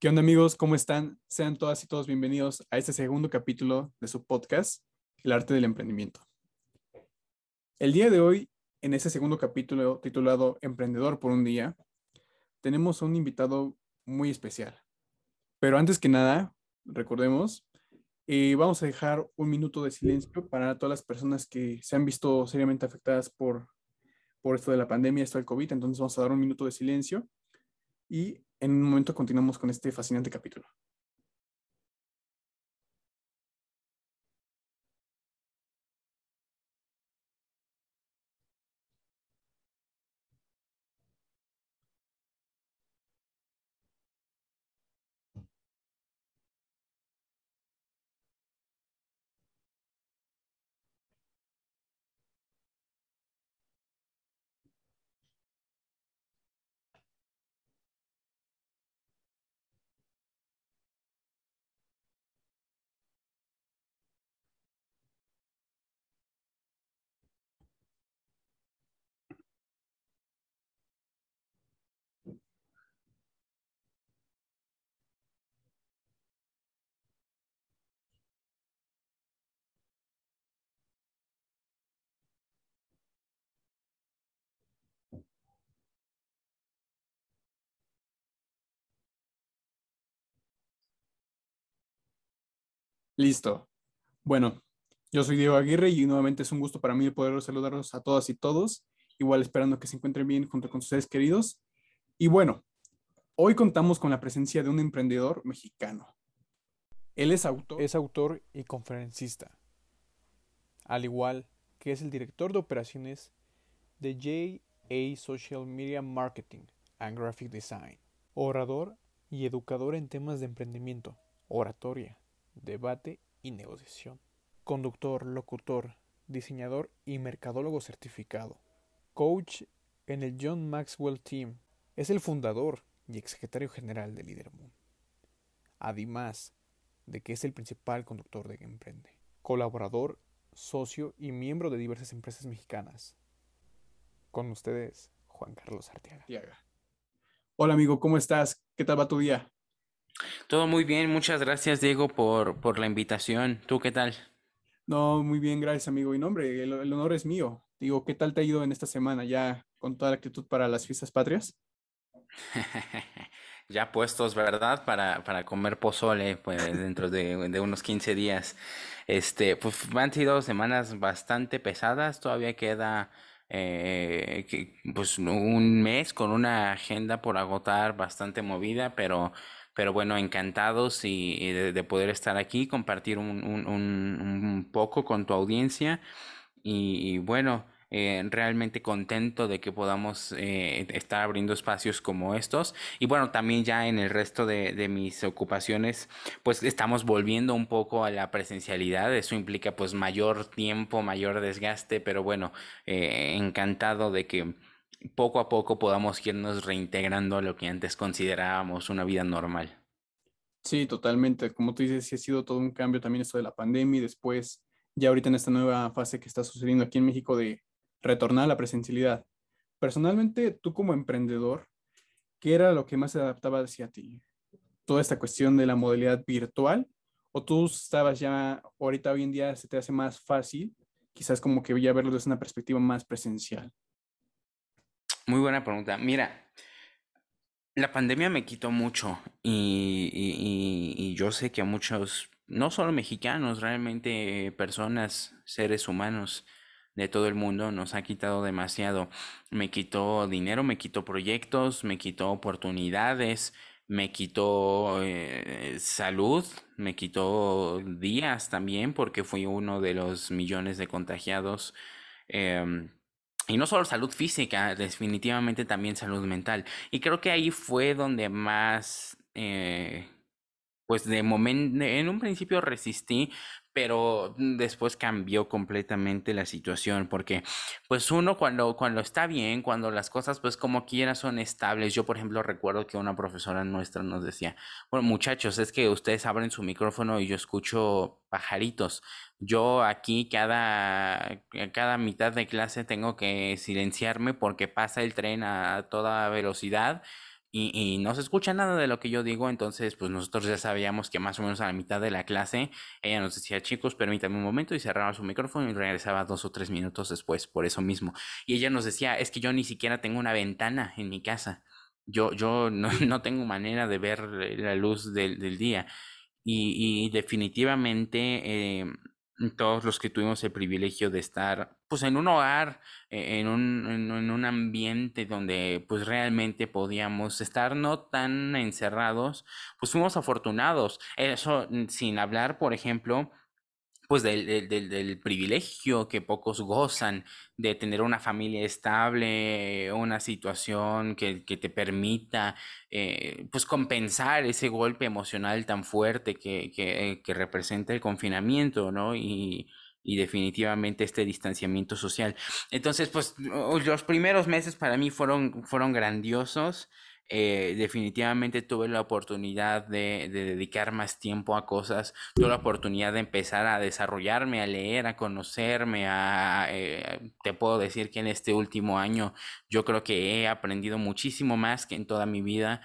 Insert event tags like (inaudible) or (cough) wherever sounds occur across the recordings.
¿Qué onda amigos? ¿Cómo están? Sean todas y todos bienvenidos a este segundo capítulo de su podcast, El arte del emprendimiento. El día de hoy, en este segundo capítulo titulado Emprendedor por un día, tenemos un invitado muy especial. Pero antes que nada, recordemos, eh, vamos a dejar un minuto de silencio para todas las personas que se han visto seriamente afectadas por, por esto de la pandemia, esto del COVID. Entonces vamos a dar un minuto de silencio y en un momento continuamos con este fascinante capítulo. Listo. Bueno, yo soy Diego Aguirre y nuevamente es un gusto para mí poder saludarlos a todas y todos, igual esperando que se encuentren bien junto con sus seres queridos. Y bueno, hoy contamos con la presencia de un emprendedor mexicano. Él es. Es autor y conferencista, al igual que es el director de operaciones de JA Social Media Marketing and Graphic Design, orador y educador en temas de emprendimiento, oratoria, debate y negociación. Conductor, locutor, diseñador y mercadólogo certificado. Coach en el John Maxwell Team. Es el fundador y exsecretario general de Moon. Además de que es el principal conductor de Emprende. Colaborador, socio y miembro de diversas empresas mexicanas. Con ustedes, Juan Carlos Arteaga. Hola amigo, ¿cómo estás? ¿Qué tal va tu día? Todo muy bien, muchas gracias Diego por, por la invitación. ¿Tú qué tal? No, muy bien, gracias amigo. Y nombre, el, honor es mío. Digo, ¿qué tal te ha ido en esta semana ya con toda la actitud para las fiestas patrias? (laughs) ya puestos, ¿verdad? Para, para comer pozole, pues dentro de, unos 15 días. Este, pues han sido semanas bastante pesadas, todavía queda eh, pues un mes con una agenda por agotar bastante movida, pero pero bueno, encantados y, de, poder estar aquí, compartir un, un, un, poco con tu audiencia y, bueno, eh, realmente contento de que podamos eh, estar abriendo espacios como estos. Y bueno, también ya en el resto de, de, mis ocupaciones, pues estamos volviendo un poco a la presencialidad. Eso implica pues mayor tiempo, mayor desgaste, pero bueno, eh, encantado de que poco a poco podamos irnos reintegrando a lo que antes considerábamos una vida normal. Sí, totalmente. Como tú dices, sí ha sido todo un cambio también esto de la pandemia y después, ya ahorita en esta nueva fase que está sucediendo aquí en México de retornar a la presencialidad. Personalmente, tú como emprendedor, ¿qué era lo que más se adaptaba hacia ti? ¿Toda esta cuestión de la modalidad virtual? ¿O tú estabas ya, ahorita hoy en día se te hace más fácil, quizás como que ya verlo desde una perspectiva más presencial? Muy buena pregunta. Mira, la pandemia me quitó mucho y, yo sé que a muchos, no solo mexicanos, realmente personas, seres humanos de todo el mundo nos ha quitado demasiado. Me quitó dinero, me quitó proyectos, me quitó oportunidades, me quitó eh, salud, me quitó días también porque fui uno de los millones de contagiados. Em, y no solo salud física, definitivamente también salud mental. Y creo que ahí fue donde más, eh, pues de momento, en un principio resistí, pero después cambió completamente la situación porque pues uno cuando cuando está bien cuando las cosas pues como quiera son estables. Yo por ejemplo recuerdo que una profesora nuestra nos decía bueno muchachos es que ustedes abren su micrófono y yo escucho pajaritos. Yo aquí cada cada mitad de clase tengo que silenciarme porque pasa el tren a toda velocidad y, no se escucha nada de lo que yo digo, entonces pues nosotros ya sabíamos que más o menos a la mitad de la clase ella nos decía, chicos, permítame un momento y cerraba su micrófono y regresaba dos o tres minutos después, por eso mismo. Y ella nos decía, es que yo ni siquiera tengo una ventana en mi casa, yo, yo no, (laughs) no tengo manera de ver la luz del, del día. Y, y definitivamente... Eh, todos los que tuvimos el privilegio de estar pues en un hogar, e-, en un, en, un ambiente donde pues realmente podíamos estar no tan encerrados, pues fuimos afortunados. Eso mm, sin hablar, por ejemplo, pues del, del, privilegio que pocos gozan de tener una familia estable, una situación que, que te permita eh, pues compensar ese golpe emocional tan fuerte que, que, que representa el confinamiento, ¿no? Y, y definitivamente este distanciamiento social. Entonces, pues los primeros meses para mí fueron, fueron grandiosos. Eh, definitivamente tuve la oportunidad de, dedicar más tiempo a cosas, tuve la oportunidad de empezar a desarrollarme, a leer, a conocerme, a, eh, te puedo decir que en este último año yo creo que he aprendido muchísimo más que en toda mi vida.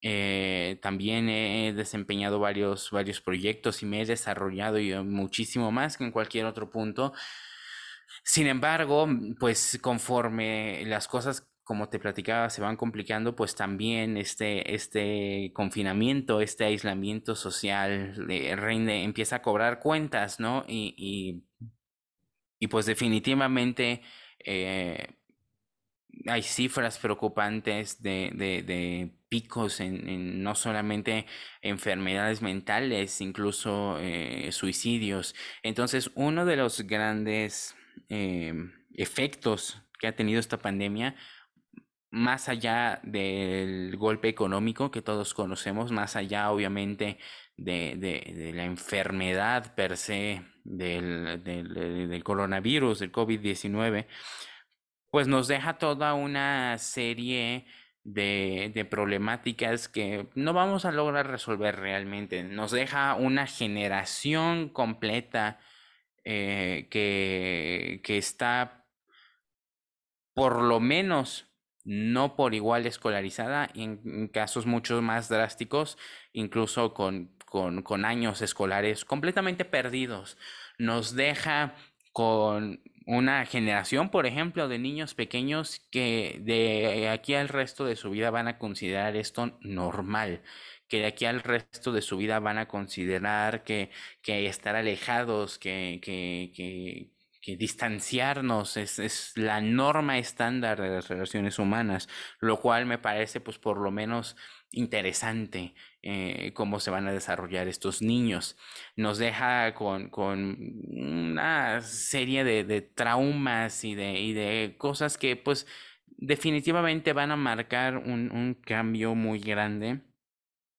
Eh, también he desempeñado varios, varios proyectos y me he desarrollado muchísimo más que en cualquier otro punto. Sin embargo, pues conforme las cosas como te platicaba, se van complicando, pues también este, este confinamiento, este aislamiento social de, empieza a cobrar cuentas, ¿no? Y, y, y pues definitivamente eh, hay cifras preocupantes de, de, picos en, en, no solamente enfermedades mentales, incluso eh, suicidios. Entonces, uno de los grandes eh, efectos que ha tenido esta pandemia más allá del golpe económico que todos conocemos, más allá obviamente de, la enfermedad per se del, coronavirus, del COVID-19, pues nos deja toda una serie de, de, problemáticas que no vamos a lograr resolver realmente. Nos deja una generación completa eh, que, que está por lo menos no por igual escolarizada, en, casos mucho más drásticos, incluso con, con, con años escolares completamente perdidos. Nos deja con una generación, por ejemplo, de niños pequeños que de aquí al resto de su vida van a considerar esto normal, que de aquí al resto de su vida van a considerar que, que estar alejados, que, que, que, que distanciarnos es, es, la norma estándar de las relaciones humanas, lo cual me parece pues por lo menos interesante eh, cómo se van a desarrollar estos niños. Nos deja con, con una serie de, de traumas y de, y de, cosas que pues definitivamente van a marcar un, un cambio muy grande.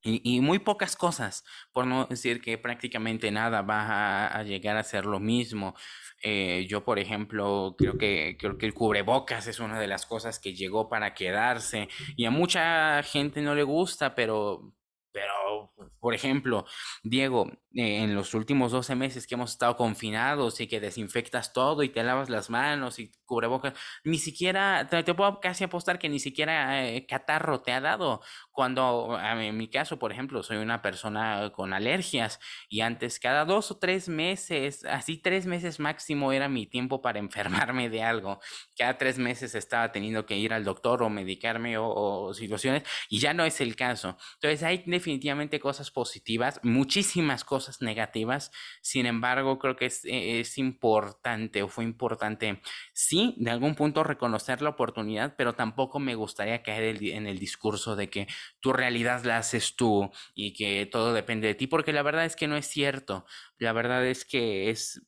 Y, muy pocas cosas, por no decir que prácticamente nada va a, a llegar a ser lo mismo. Eh, yo, por ejemplo, creo que, creo que el cubrebocas es una de las cosas que llegó para quedarse y a mucha gente no le gusta, pero, pero, por ejemplo, Diego, eh, en los últimos 12 meses que hemos estado confinados y que desinfectas todo y te lavas las manos y cubrebocas, ni siquiera, te, puedo casi apostar que ni siquiera eh, catarro te ha dado. Cuando, en mi caso, por ejemplo, soy una persona con alergias y antes cada dos o tres meses, así tres meses máximo era mi tiempo para (laughs) enfermarme de algo. Cada tres meses estaba teniendo que ir al doctor o medicarme o, o situaciones y ya no es el caso. Entonces hay definitivamente cosas positivas, muchísimas cosas negativas. Sin embargo, creo que es, e, es importante o fue importante sí, de algún punto reconocer la oportunidad, pero tampoco me gustaría caer en el discurso de que tu realidad la haces tú y que todo depende de ti, porque la verdad es que no es cierto. La verdad es que es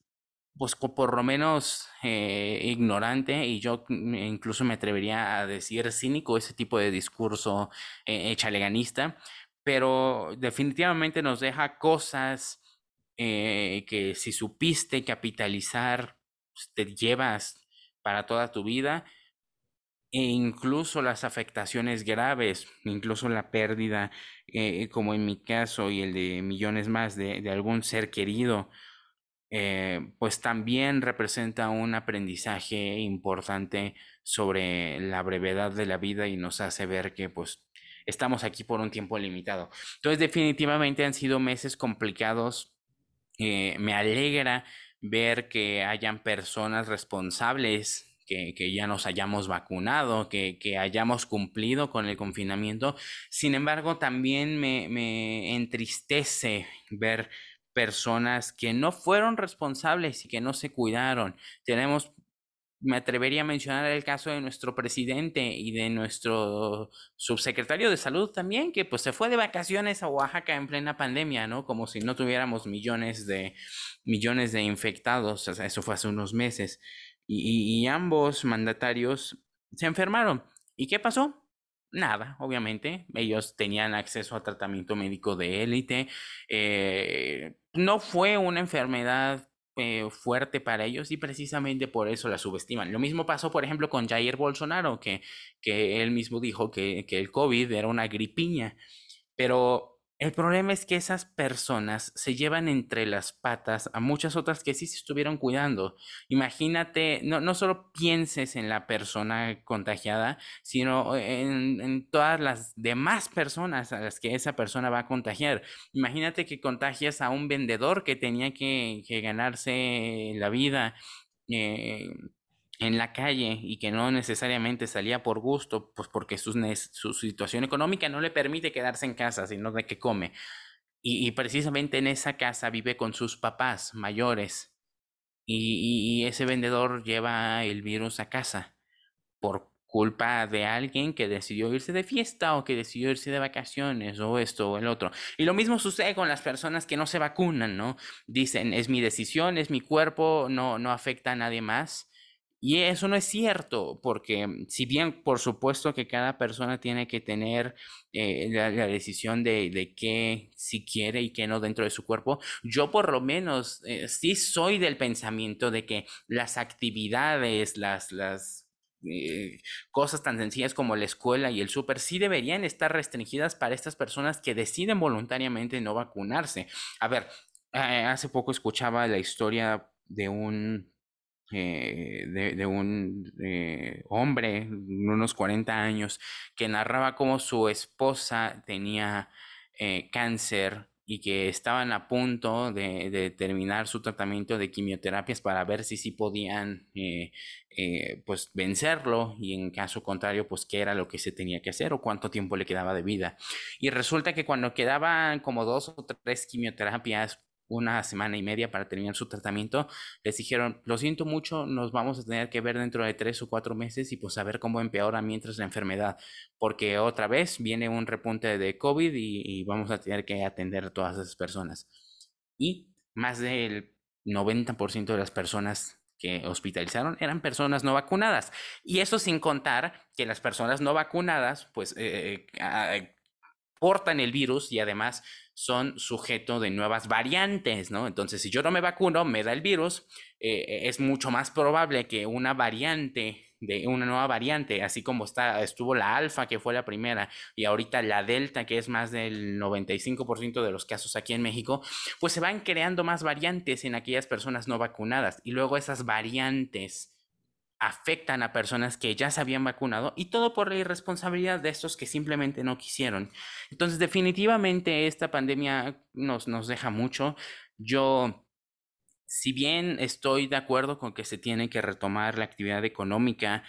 pues por lo menos eh, ignorante y yo incluso me atrevería a decir cínico ese tipo de discurso eh, echaleganista, pero definitivamente nos deja cosas eh, que si supiste capitalizar, pues, te llevas para toda tu vida e incluso las afectaciones graves, incluso la pérdida, eh, como en mi caso y el de millones más de, algún ser querido, eh, pues también representa un aprendizaje importante sobre la brevedad de la vida y nos hace ver que pues estamos aquí por un tiempo limitado. Entonces, definitivamente han sido meses complicados. Eh, me alegra ver que hayan personas responsables que, ya nos hayamos vacunado, que, hayamos cumplido con el confinamiento. Sin embargo, también me, me entristece ver personas que no fueron responsables y que no se cuidaron. Tenemos me atrevería a mencionar el caso de nuestro presidente y de nuestro subsecretario de salud también, que pues se fue de vacaciones a Oaxaca en plena pandemia, ¿no? Como si no tuviéramos millones de, millones de infectados, eso fue hace unos meses y, ambos mandatarios se enfermaron. ¿Y qué pasó? Nada, obviamente. Ellos tenían acceso a tratamiento médico de élite. Eh, no fue una enfermedad eh, fuerte para ellos y precisamente por eso la subestiman. Lo mismo pasó, por ejemplo, con Jair Bolsonaro, que, que él mismo dijo que, que el COVID era una gripiña. Pero el problema es que esas personas se llevan entre las patas a muchas otras que sí se estuvieron cuidando. Imagínate, no, no solo pienses en la persona contagiada, sino en, todas las demás personas a las que esa persona va a contagiar. Imagínate que contagias a un vendedor que tenía que, ganarse la vida. Eh, en la calle y que no necesariamente salía por gusto, pues porque su, su situación económica no le permite quedarse en casa, sino de que come. Y, precisamente en esa casa vive con sus papás mayores. Y, y, ese vendedor lleva el virus a casa por culpa de alguien que decidió irse de fiesta o que decidió irse de vacaciones o esto o el otro. Y lo mismo sucede con las personas que no se vacunan, ¿no? Dicen, es mi decisión, es mi cuerpo, no, no afecta a nadie más. Y eso no es cierto, porque mm, si bien por supuesto que cada persona tiene que tener eh, la, decisión de, de qué si quiere y qué no dentro de su cuerpo, yo por lo menos eh, sí soy del pensamiento de que las actividades, las, las eh, cosas tan sencillas como la escuela y el súper sí deberían estar restringidas para estas personas que deciden voluntariamente no vacunarse. A ver, hace poco escuchaba la historia de un eh, de, un eh, hombre, unos 40 años, que narraba cómo su esposa tenía eh, cáncer y que estaban a punto de, terminar su tratamiento de quimioterapias para ver si sí podían pues vencerlo y en caso contrario pues qué era lo que se tenía que hacer o cuánto tiempo le quedaba de vida. Y resulta que cuando quedaban como dos o tres quimioterapias una semana y media para terminar su tratamiento, les dijeron, lo siento mucho, nos vamos a tener que ver dentro de tres o cuatro meses y pues a ver cómo empeora mientras la enfermedad, porque otra vez viene un repunte de COVID y, vamos a tener que atender a todas esas personas. Y más del 90% de las personas que hospitalizaron eran personas no vacunadas. Y eso sin contar que las personas no vacunadas, pues, eh, eh, portan el virus y además son sujeto de nuevas variantes, ¿no? Entonces, si yo no me vacuno, me da el virus, eh, es mucho más probable que una variante de una nueva variante, así como está, estuvo la alfa, que fue la primera, y ahorita la delta, que es más del 95% de los casos aquí en México, pues se van creando más variantes en aquellas personas no vacunadas. Y luego esas variantes afectan a personas que ya se habían vacunado y todo por la irresponsabilidad de estos que simplemente no quisieron. Entonces, definitivamente esta pandemia nos, nos deja mucho. Yo, si bien estoy de acuerdo con que se tiene que retomar la actividad económica,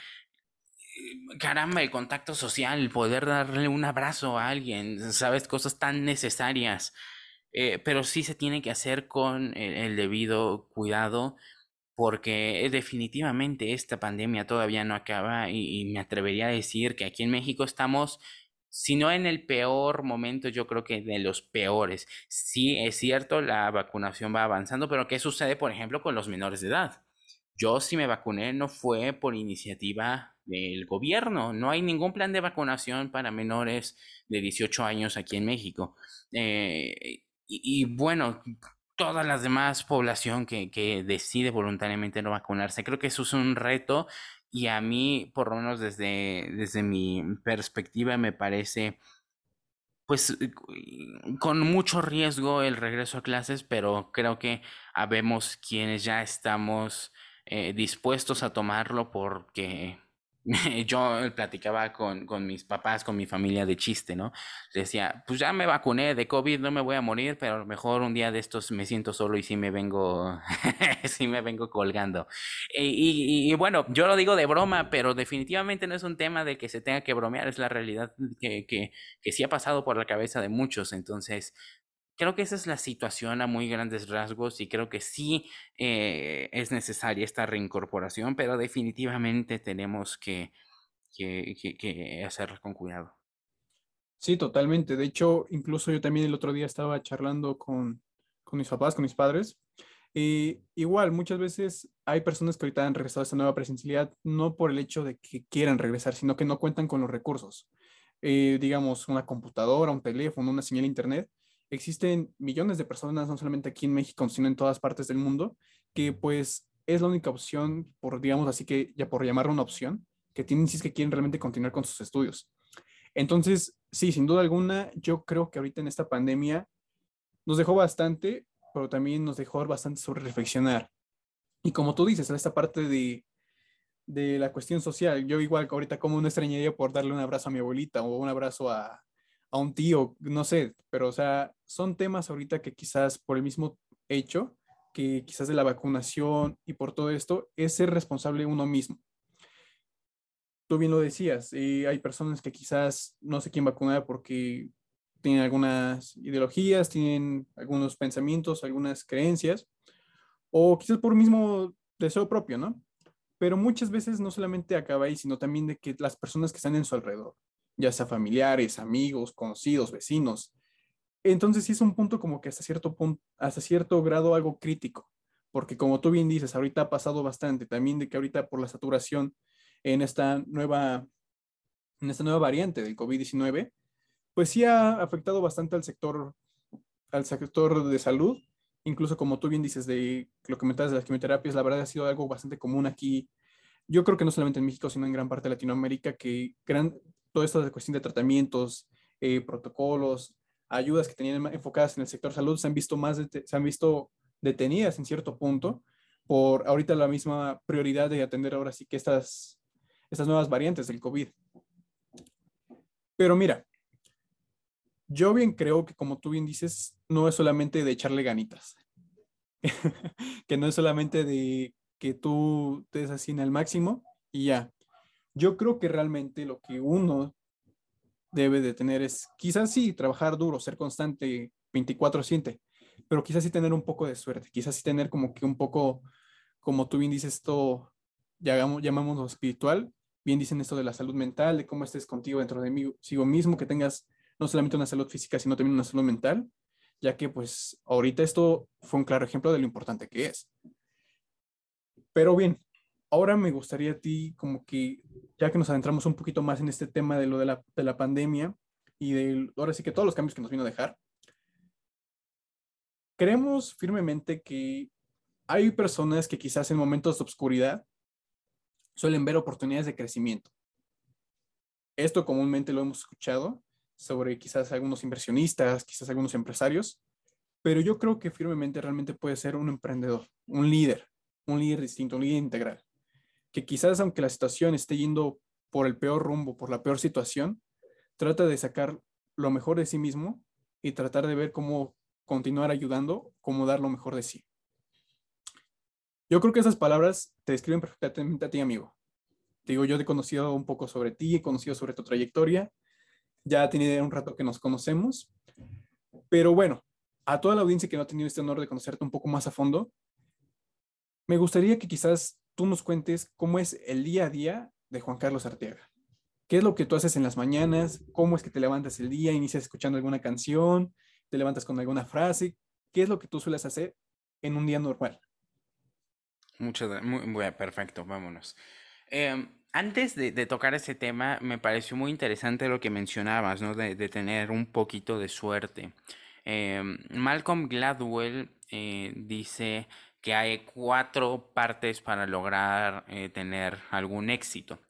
eh, caramba, el contacto social, el poder darle un abrazo a alguien, sabes, cosas tan necesarias, eh, pero sí se tiene que hacer con el debido cuidado porque definitivamente esta pandemia todavía no acaba y, me atrevería a decir que aquí en México estamos, si no en el peor momento, yo creo que de los peores. Sí, es cierto, la vacunación va avanzando, pero ¿qué sucede, por ejemplo, con los menores de edad? Yo si me vacuné no fue por iniciativa del gobierno, no hay ningún plan de vacunación para menores de 18 años aquí en México. Eh, y bueno, toda la demás población que, que, decide voluntariamente no vacunarse. Creo que eso es un reto y a mí, por lo menos desde, desde mi perspectiva, me parece pues eh, con mucho riesgo el regreso a clases, pero creo que habemos quienes ya estamos eh, dispuestos a tomarlo porque (laughs) yo platicaba con, con, mis papás, con mi familia de chiste, ¿no? Decía, pues ya me vacuné de COVID, no me voy a morir, pero a lo mejor un día de estos me siento solo y sí me vengo, (laughs) sí me vengo colgando. Y, y, bueno, yo lo digo de broma, pero definitivamente no es un tema de que se tenga que bromear, es la realidad que, que, que sí ha pasado por la cabeza de muchos. Entonces, creo que esa es la situación a muy grandes rasgos y creo que sí eh, es necesaria esta reincorporación, pero definitivamente tenemos que, que, que, hacerla con cuidado. Sí, totalmente. De hecho, incluso yo también el otro día estaba charlando con, con mis papás, con mis padres. Y igual, muchas veces hay personas que ahorita han regresado a esta nueva presencialidad no por el hecho de que quieran regresar, sino que no cuentan con los recursos. Eh, digamos, una computadora, un teléfono, una señal de internet existen millones de personas, no solamente aquí en México, sino en todas partes del mundo, que pues es la única opción, por digamos así que ya por llamarlo una opción, que tienen si es que quieren realmente continuar con sus estudios. Entonces, sí, sin duda alguna, yo creo que ahorita en esta pandemia nos dejó bastante, pero también nos dejó bastante sobre reflexionar. Y como tú dices, en esta parte de, de la cuestión social, yo igual ahorita como una extrañaría por darle un abrazo a mi abuelita o un abrazo a, a un tío, no sé, pero o sea, son temas ahorita que quizás por el mismo hecho, que quizás de la vacunación y por todo esto, es ser responsable uno mismo. Tú bien lo decías, eh, hay personas que quizás no sé quién vacunar porque tienen algunas ideologías, tienen algunos pensamientos, algunas creencias, o quizás por mismo deseo propio, ¿no? Pero muchas veces no solamente acaba ahí, sino también de que las personas que están en su alrededor, ya sea familiares, amigos, conocidos, vecinos. Entonces sí es un punto como que hasta cierto punto, hasta cierto grado algo crítico, porque como tú bien dices, ahorita ha pasado bastante también de que ahorita por la saturación en esta nueva, en esta nueva variante del COVID-19, pues sí ha afectado bastante al sector, al sector de salud, incluso como tú bien dices de lo que comentabas de las quimioterapias, la verdad ha sido algo bastante común aquí. Yo creo que no solamente en México, sino en gran parte de Latinoamérica, que gran, toda esta cuestión de tratamientos, eh, protocolos, ayudas que tenían enfocadas en el sector salud se han visto más, se han visto detenidas en cierto punto por ahorita la misma prioridad de atender ahora sí que estas, estas nuevas variantes del COVID. Pero mira, yo bien creo que como tú bien dices, no es solamente de echarle ganitas, (laughs) que no es solamente de que tú te des así en el máximo y ya. Yo creo que realmente lo que uno debe de tener es, quizás sí, trabajar duro, ser constante 24/7, pero quizás sí tener un poco de suerte, quizás sí tener como que un poco, como tú bien dices, esto, llamámoslo espiritual, bien dicen esto de la salud mental, de cómo estés contigo dentro de mí, sigo mismo, que tengas no solamente una salud física, sino también una salud mental, ya que pues ahorita esto fue un claro ejemplo de lo importante que es. Pero bien, ahora me gustaría a ti, como que, ya que nos adentramos un poquito más en este tema de lo de la, de la pandemia y de ahora sí que todos los cambios que nos vino a dejar, creemos firmemente que hay personas que quizás en momentos de oscuridad suelen ver oportunidades de crecimiento. Esto comúnmente lo hemos escuchado sobre quizás algunos inversionistas, quizás algunos empresarios, pero yo creo que firmemente realmente puede ser un emprendedor, un líder, un líder distinto, un líder integral que quizás aunque la situación esté yendo por el peor rumbo, por la peor situación, trata de sacar lo mejor de sí mismo y tratar de ver cómo continuar ayudando, cómo dar lo mejor de sí. Yo creo que esas palabras te describen perfectamente a ti, amigo. Te digo, yo he conocido un poco sobre ti, he conocido sobre tu trayectoria, ya tiene un rato que nos conocemos, pero bueno, a toda la audiencia que no ha tenido este honor de conocerte un poco más a fondo, me gustaría que quizás tú nos cuentes cómo es el día a día de Juan Carlos Arteaga. ¿Qué es lo que tú haces en las mañanas? ¿Cómo es que te levantas el día? ¿Inicias escuchando alguna canción? ¿Te levantas con alguna frase? ¿Qué es lo que tú sueles hacer en un día normal? Muchas muy, bueno, perfecto, vámonos. Em, antes de, tocar ese tema, me pareció muy interesante lo que mencionabas, ¿no? De, tener un poquito de suerte. Em, Malcolm Gladwell eh, dice que hay cuatro partes para lograr eh, tener algún éxito.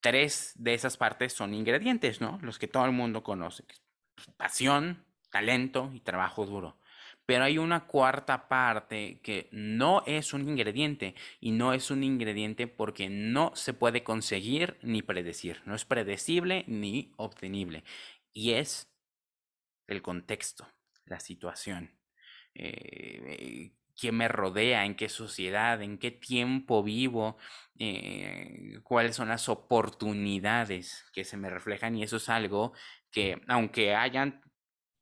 Tres de esas partes son ingredientes, ¿no? Los que todo el mundo conoce. Pasión, talento y trabajo duro. pero hay una cuarta parte que no es un ingrediente y no es un ingrediente porque no se puede conseguir ni predecir, no es predecible ni obtenible y es el contexto, la situación. Eh, quién me rodea, en qué sociedad, en qué tiempo vivo, eh, cuáles son las oportunidades que se me reflejan y eso es algo que aunque hayan,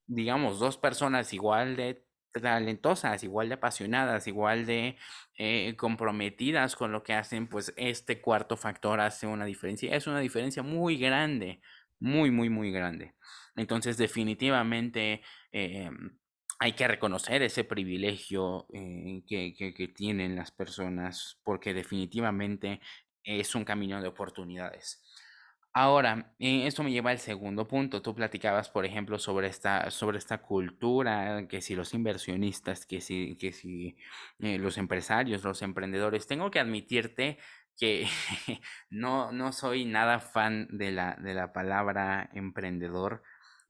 digamos, dos personas igual de talentosas, igual de apasionadas, igual de eh, comprometidas con lo que hacen, pues este cuarto factor hace una diferencia. Es una diferencia muy grande, muy, muy, muy grande. Entonces, definitivamente em, hay que reconocer ese privilegio eh, que, tienen las personas porque definitivamente es un camino de oportunidades. Ahora, eh, esto me lleva al segundo punto. Tú platicabas, por ejemplo, sobre esta, sobre esta cultura, que si los inversionistas, que si, que si eh, los empresarios, los emprendedores. Tengo que admitirte que (laughs) no, no soy nada fan de la, de la palabra emprendedor.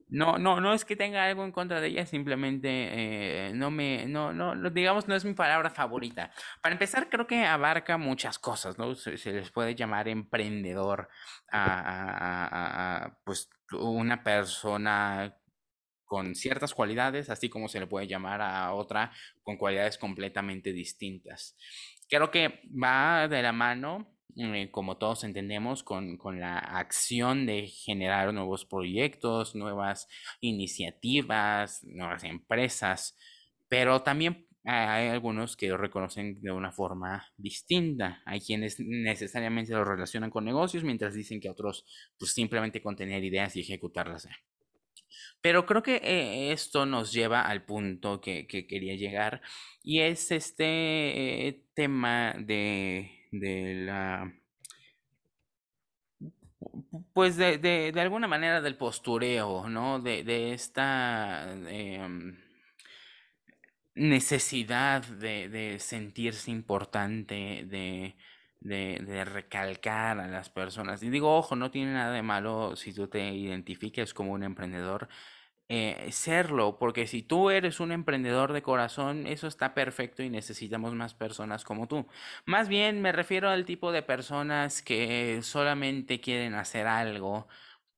No, no, no es que tenga algo en contra de ella, simplemente eh, no me, no, no, digamos, no es mi palabra favorita. Para empezar, creo que abarca muchas cosas, ¿no? Se, les puede llamar emprendedor a, pues, una persona con ciertas cualidades, así como se le puede llamar a otra con cualidades completamente distintas. Creo que va de la mano eh, como todos entendemos, con, la acción de generar nuevos proyectos, nuevas iniciativas, nuevas empresas, pero también hay algunos que lo reconocen de una forma distinta. Hay quienes necesariamente lo relacionan con negocios, mientras dicen que otros pues simplemente con tener ideas y ejecutarlas. Pero creo que eh, esto nos lleva al punto que, quería llegar y es este eh, tema de de la pues de, de, de, alguna manera del postureo, ¿no? De, de esta em, necesidad de, sentirse importante, de, de, recalcar a las personas. Y digo, ojo, no tiene nada de malo si tú te identifiques como un emprendedor eh, serlo, porque si tú eres un emprendedor de corazón, eso está perfecto y necesitamos más personas como tú. Más bien me refiero al tipo de personas que solamente quieren hacer algo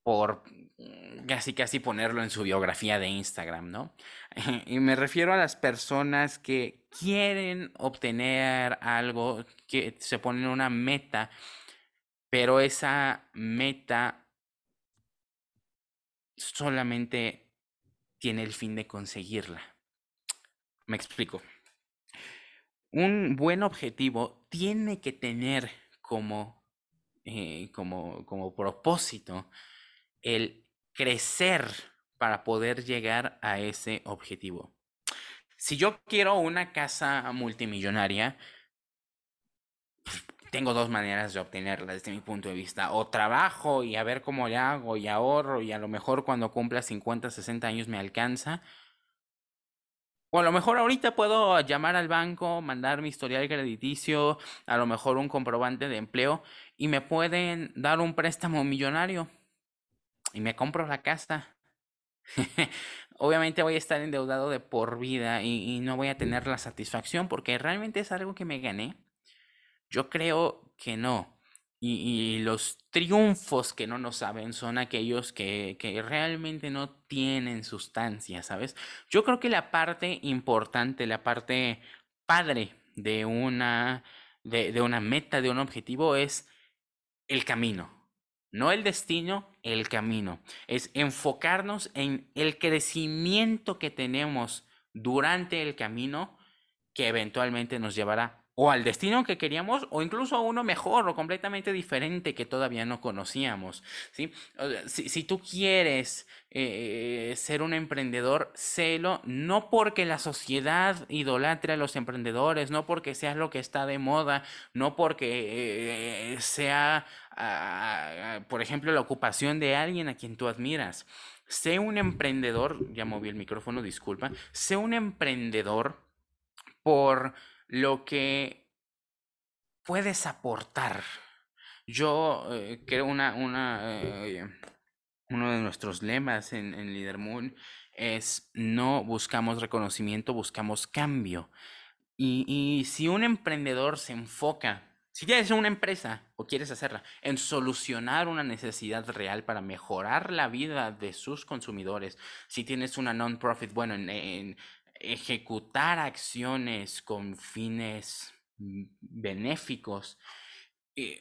por mm, casi casi ponerlo en su biografía de Instagram, ¿no? (laughs) Y me refiero a las personas que quieren obtener algo, que se ponen una meta, pero esa meta solamente tiene el fin de conseguirla. Me explico. Un buen objetivo tiene que tener como, eh, como, como propósito el crecer para poder llegar a ese objetivo. Si yo quiero una casa multimillonaria, tengo dos maneras de obtenerla desde mi punto de vista. O trabajo y a ver cómo le hago y ahorro y a lo mejor cuando cumpla 50, 60 años me alcanza. O a lo mejor ahorita puedo llamar al banco, mandar mi historial crediticio, a lo mejor un comprobante de empleo y me pueden dar un préstamo millonario y me compro la casa. (laughs) Obviamente voy a estar endeudado de por vida y, y no voy a tener la satisfacción porque realmente es algo que me gané yo creo que no. Y, los triunfos que no nos saben son aquellos que, que, realmente no tienen sustancia, ¿sabes? Yo creo que la parte importante, la parte padre de una, de, de una meta, de un objetivo es el camino. No el destino, el camino. Es enfocarnos en el crecimiento que tenemos durante el camino que eventualmente nos llevará o al destino que queríamos o incluso a uno mejor o completamente diferente que todavía no conocíamos. ¿sí? Si, tú quieres eh, ser un emprendedor, sélo, no porque la sociedad idolatre a los emprendedores, no porque sea lo que está de moda, no porque eh, sea, ah, por ejemplo, la ocupación de alguien a quien tú admiras. Sé un emprendedor, ya moví el micrófono, disculpa, sé un emprendedor por lo que puedes aportar. Yo creo una, eh, uno de nuestros lemas en, en Leader Moon es no buscamos reconocimiento, buscamos cambio. Y, y si un emprendedor se enfoca si tienes una empresa o quieres hacerla en solucionar una necesidad real para mejorar la vida de sus consumidores, si tienes una non-profit, bueno, en, ejecutar acciones con fines benéficos y,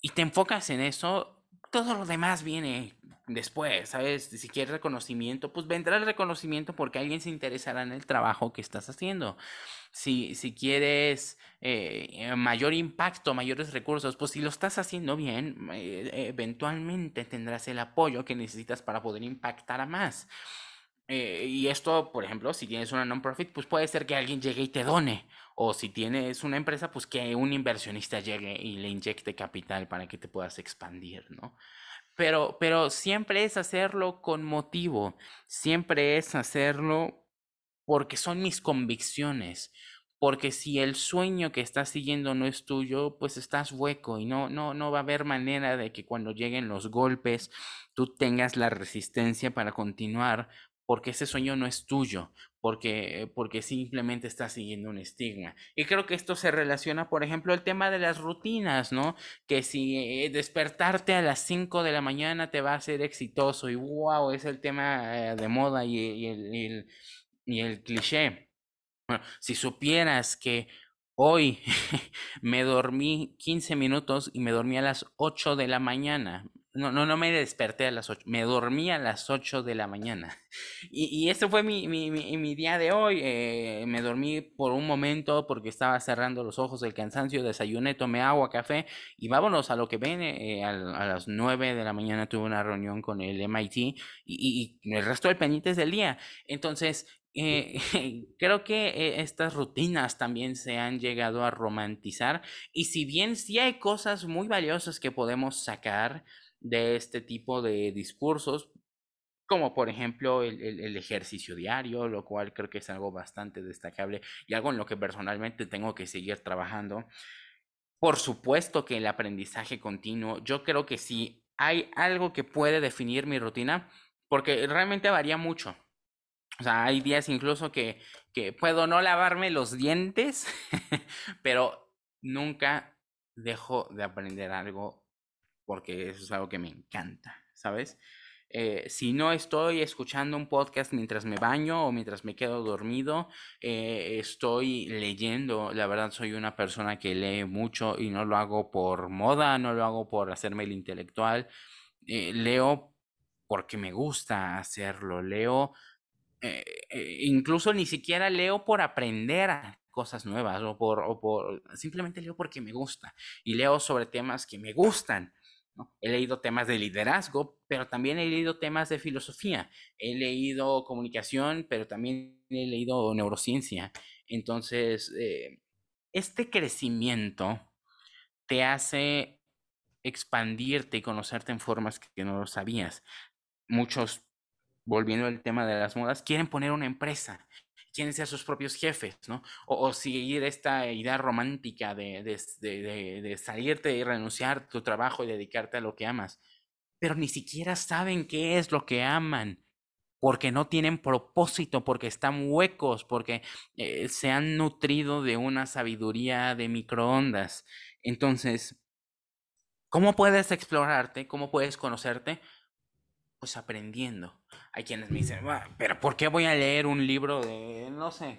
y te enfocas en eso, todo lo demás viene después, ¿sabes? Si quieres reconocimiento, pues vendrá el reconocimiento porque alguien se interesará en el trabajo que estás haciendo. Si, si quieres eh, mayor impacto, mayores recursos, pues si lo estás haciendo bien, eh, eventualmente tendrás el apoyo que necesitas para poder impactar a más. Eh, y esto, por ejemplo, si tienes una non-profit, pues puede ser que alguien llegue y te done. O si tienes una empresa, pues que un inversionista llegue y le inyecte capital para que te puedas expandir, ¿no? Pero, pero siempre es hacerlo con motivo, siempre es hacerlo porque son mis convicciones, porque si el sueño que estás siguiendo no es tuyo, pues estás hueco y no, no, no va a haber manera de que cuando lleguen los golpes tú tengas la resistencia para continuar, porque ese sueño no es tuyo, porque, porque simplemente estás siguiendo un estigma. Y creo que esto se relaciona, por ejemplo, el tema de las rutinas, ¿no? Que si eh, despertarte a las 5 de la mañana te va a hacer exitoso y wow, es el tema eh, de moda y, el, y el cliché. Bueno, si supieras que hoy (laughs) me dormí 15 minutos y me dormí a las 8 de la mañana, no, no, no me desperté a las 8, me dormí a las 8 de la mañana. (laughs) Y, y este fue mi, mi, mi, día de hoy. Eh, me dormí por un momento porque estaba cerrando los ojos del cansancio, desayuné, tomé agua, café y vámonos a lo que viene. Eh, a, las 9 de la mañana tuve una reunión con el MIT y, y, y el resto del pendiente es del día. Entonces, eh, (laughs) creo que estas rutinas también se han llegado a romantizar y si bien sí hay cosas muy valiosas que podemos sacar, de este tipo de discursos, como por ejemplo el, ejercicio diario, lo cual creo que es algo bastante destacable y algo en lo que personalmente tengo que seguir trabajando. Por supuesto que el aprendizaje continuo, yo creo que si hay algo que puede definir mi rutina, porque realmente varía mucho. O sea, hay días incluso que, que puedo no lavarme los dientes, (laughs) pero nunca dejo de aprender algo porque eso es algo que me encanta, ¿sabes? Eh, si no estoy escuchando un podcast mientras me baño o mientras me quedo dormido, eh, estoy leyendo. La verdad soy una persona que lee mucho y no lo hago por moda, no lo hago por hacerme el intelectual. Eh, leo porque me gusta hacerlo. Leo, incluso ni siquiera leo por aprender cosas nuevas o por, o por, simplemente leo porque me gusta y leo sobre temas que me gustan. He leído temas de liderazgo, pero también he leído temas de filosofía. He leído comunicación, pero también he leído neurociencia. Entonces, eh, este crecimiento te hace expandirte y conocerte en formas que no lo sabías. Muchos, volviendo al tema de las modas, quieren poner una empresa quieren ser sus propios jefes, ¿no? O, seguir esta idea romántica de, salirte y renunciar a tu trabajo y dedicarte a lo que amas. Pero ni siquiera saben qué es lo que aman, porque no tienen propósito, porque están huecos, porque eh, se han nutrido de una sabiduría de microondas. Entonces, ¿cómo puedes explorarte? ¿Cómo puedes conocerte? Pues aprendiendo hay quienes me dicen, pero ¿por qué voy a leer un libro de, no sé,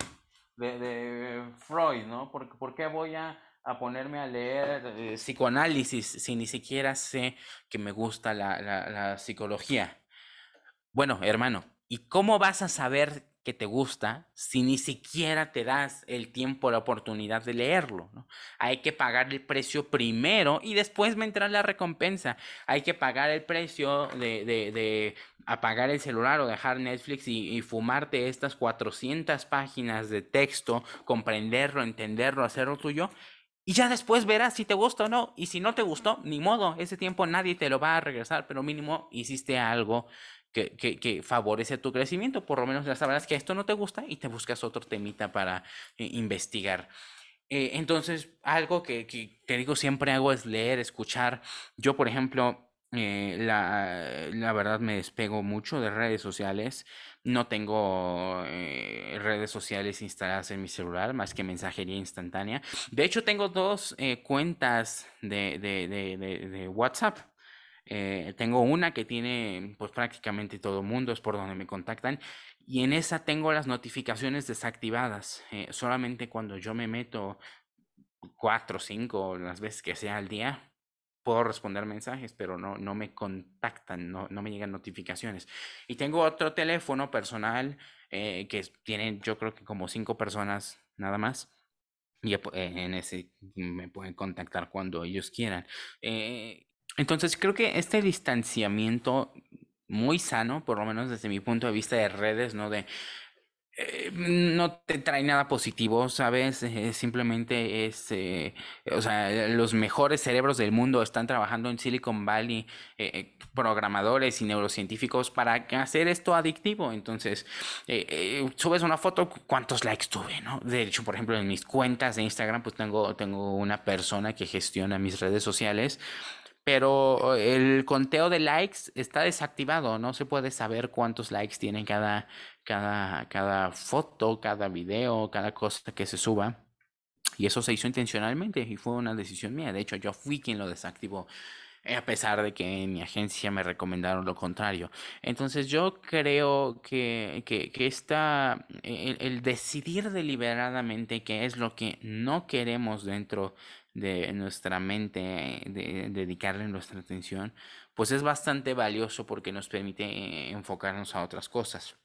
de, Freud, ¿no? ¿Por, ¿Por, qué voy a, ponerme a leer eh, psicoanálisis si ni siquiera sé que me gusta la, la psicología? Bueno, hermano, ¿y cómo vas a saber que te gusta si ni siquiera te das el tiempo, la oportunidad de leerlo. ¿no? Hay que pagar el precio primero y después me entra la recompensa. Hay que pagar el precio de, de, de apagar el celular o dejar Netflix y, y, fumarte estas 400 páginas de texto, comprenderlo, entenderlo, hacerlo tuyo. Y ya después verás si te gusta o no. Y si no te gustó, ni modo, ese tiempo nadie te lo va a regresar, pero mínimo hiciste algo que, favorece tu crecimiento. Por lo menos ya sabrás que esto no te gusta y te buscas otro temita para eh, investigar. Eh, entonces, algo que, que, digo siempre hago es leer, escuchar. Yo, por ejemplo, eh, la, verdad me despego mucho de redes sociales. No tengo redes sociales instaladas en mi celular más que mensajería instantánea. De hecho, tengo dos cuentas de WhatsApp. Tengo una que tiene pues prácticamente todo mundo, es por donde me contactan. Y en esa tengo las notificaciones desactivadas. solamente cuando yo me meto cuatro, cinco, las veces que sea al día, puedo responder mensajes, pero no, no me contactan, no, no me llegan notificaciones. Y tengo otro teléfono personal eh, que tiene yo creo que como cinco personas nada más. Y eh, en ese me pueden contactar cuando ellos quieran. Eh, entonces creo que este distanciamiento muy sano, por lo menos desde mi punto de vista de redes, ¿no? De eh, no te trae nada positivo, ¿sabes? Eh, simplemente es, eh, o sea, los mejores cerebros del mundo están trabajando en Silicon Valley, programadores y neurocientíficos para hacer esto adictivo. Entonces, subes una foto, ¿cuántos likes tuve, no? De hecho, por ejemplo, en mis cuentas de Instagram, pues tengo, tengo una persona que gestiona mis redes sociales pero el conteo de likes está desactivado, no se puede saber cuántos likes tiene cada, cada, cada foto, cada video, cada cosa que se suba. Y eso se hizo intencionalmente y fue una decisión mía. De hecho, yo fui quien lo desactivó, a pesar de que en mi agencia me recomendaron lo contrario. Entonces yo creo que, que, esta, el, decidir deliberadamente qué es lo que no queremos dentro de nuestra mente, de, dedicarle nuestra atención, pues es bastante valioso porque nos permite enfocarnos a otras cosas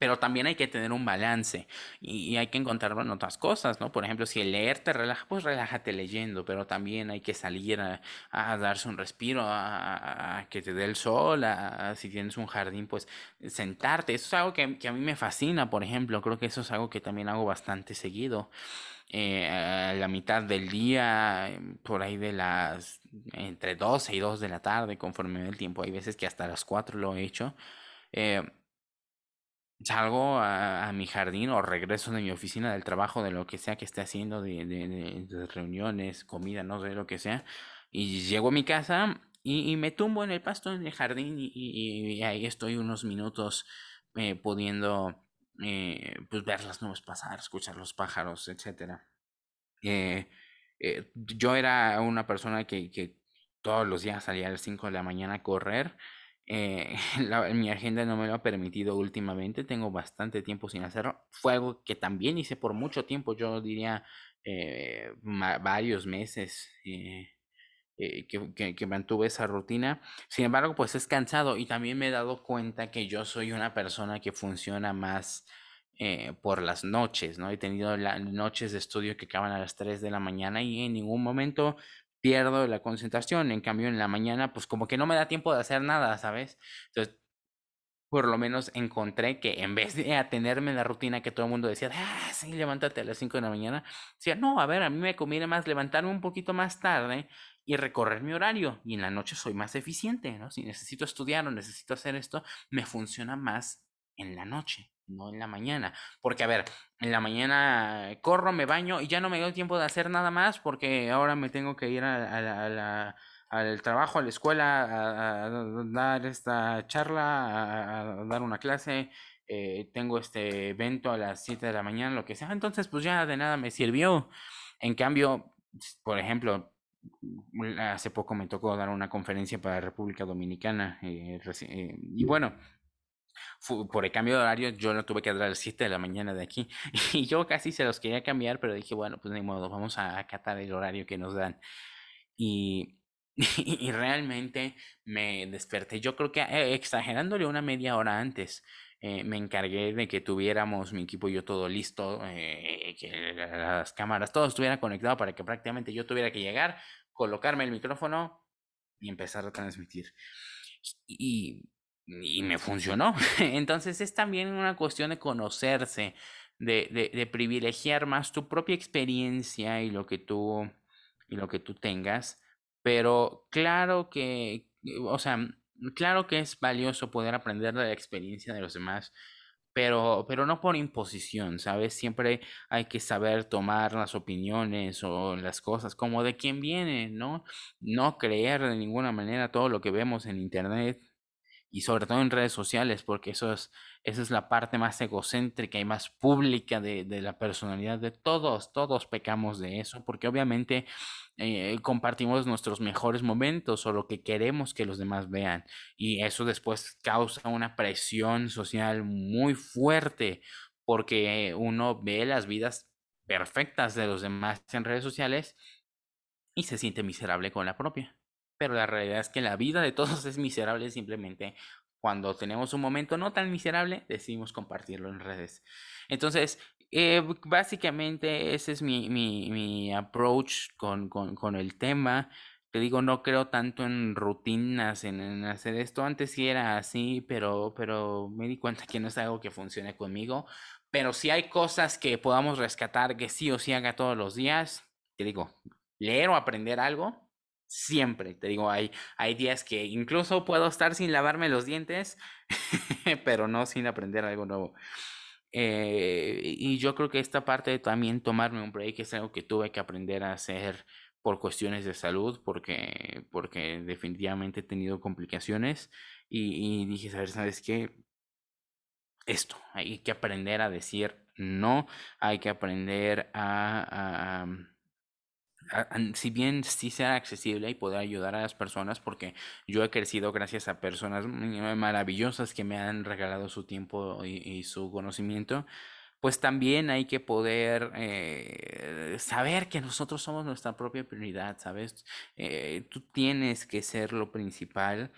pero también hay que tener un balance y, hay que encontrarlo en otras cosas, ¿no? Por ejemplo, si el leer te relaja, pues relájate leyendo, pero también hay que salir a, darse un respiro, a, que te dé el sol, a, si tienes un jardín, pues sentarte. Eso es algo que, a mí me fascina, por ejemplo, creo que eso es algo que también hago bastante seguido. Eh, la mitad del día, por ahí de las entre 12 y 2 de la tarde, conforme el tiempo, hay veces que hasta las 4 lo he hecho. Eh, salgo a, mi jardín o regreso de mi oficina del trabajo, de lo que sea que esté haciendo, de, de, reuniones, comida, no sé lo que sea, y llego a mi casa y, me tumbo en el pasto en el jardín y, ahí estoy unos minutos eh, pudiendo eh, pues ver las nubes pasar, escuchar los pájaros, etcétera. Eh, yo era una persona que, que todos los días salía a las 5 de la mañana a correr eh, (laughs) mi agenda no me lo ha permitido últimamente, tengo bastante tiempo sin hacerlo. Fue algo que también hice por mucho tiempo, yo diría eh, varios meses eh, que, que, mantuve esa rutina. Sin embargo, pues es cansado y también me he dado cuenta que yo soy una persona que funciona más por las noches, ¿no? He tenido las noches de estudio que acaban a las 3 de la mañana y en ningún momento pierdo la concentración. En cambio, en la mañana, pues como que no me da tiempo de hacer nada, ¿sabes? Entonces, por lo menos encontré que en vez de atenerme la rutina que todo el mundo decía, ah, sí, levántate a las 5 de la mañana, decía, no, a ver, a mí me conviene más levantarme un poquito más tarde y recorrer mi horario. Y en la noche soy más eficiente, ¿no? Si necesito estudiar o necesito hacer esto, me funciona más en la noche no en la mañana. Porque, a ver, en la mañana corro, me baño y ya no me doy tiempo de hacer nada más porque ahora me tengo que ir a, al trabajo, a la escuela, a, dar esta charla, a, dar una clase. Eh, tengo este evento a las 7 de la mañana, lo que sea. Entonces, pues ya de nada me sirvió. En cambio, por ejemplo, hace poco me tocó dar una conferencia para República Dominicana eh, eh, y bueno, por el cambio de horario yo no tuve que dar a las 7 de la mañana de aquí (laughs) y yo casi se los quería cambiar, pero dije, bueno, pues ni modo, vamos a acatar el horario que nos dan. Y, (laughs) y realmente me desperté, yo creo que eh, exagerándole una media hora antes. Eh, me encargué de que tuviéramos mi equipo y yo todo listo, eh, que las cámaras, todo estuviera conectado para que prácticamente yo tuviera que llegar, colocarme el micrófono y empezar a transmitir. Y y me funcionó. (laughs) Entonces es también una cuestión de conocerse, de, de, de, privilegiar más tu propia experiencia y lo que tú y lo que tú tengas. Pero claro que, o sea, claro que es valioso poder aprender de la experiencia de los demás, pero, pero no por imposición, ¿sabes? Siempre hay que saber tomar las opiniones o las cosas como de quién viene, ¿no? No creer de ninguna manera todo lo que vemos en internet y sobre todo en redes sociales, porque eso es, esa es la parte más egocéntrica y más pública de, de la personalidad de todos, todos pecamos de eso, porque obviamente eh, compartimos nuestros mejores momentos o lo que queremos que los demás vean, y eso después causa una presión social muy fuerte, porque uno ve las vidas perfectas de los demás en redes sociales y se siente miserable con la propia pero la realidad es que la vida de todos (laughs) es miserable simplemente cuando tenemos un momento no tan miserable, decidimos compartirlo en redes. Entonces, eh, básicamente ese es mi, mi, mi approach con, con, con, el tema. Te digo, no creo tanto en rutinas, en, en, hacer esto. Antes sí era así, pero, pero me di cuenta que no es algo que funcione conmigo. Pero si hay cosas que podamos rescatar que sí o sí haga todos los días, te digo, leer o aprender algo, Siempre, te digo, hay, hay días que incluso puedo estar sin lavarme los dientes, (laughs) pero no sin aprender algo nuevo. Eh, y yo creo que esta parte de también tomarme un break es algo que tuve que aprender a hacer por cuestiones de salud, porque, porque definitivamente he tenido complicaciones y, y dije, ¿sabes, ¿sabes qué? Esto, hay que aprender a decir no, hay que aprender a, a si bien sí sea accesible y poder ayudar a las personas, porque yo he crecido gracias a personas maravillosas que me han regalado su tiempo y, su conocimiento, pues también hay que poder eh, saber que nosotros somos nuestra propia prioridad, ¿sabes? Eh, tú tienes que ser lo principal.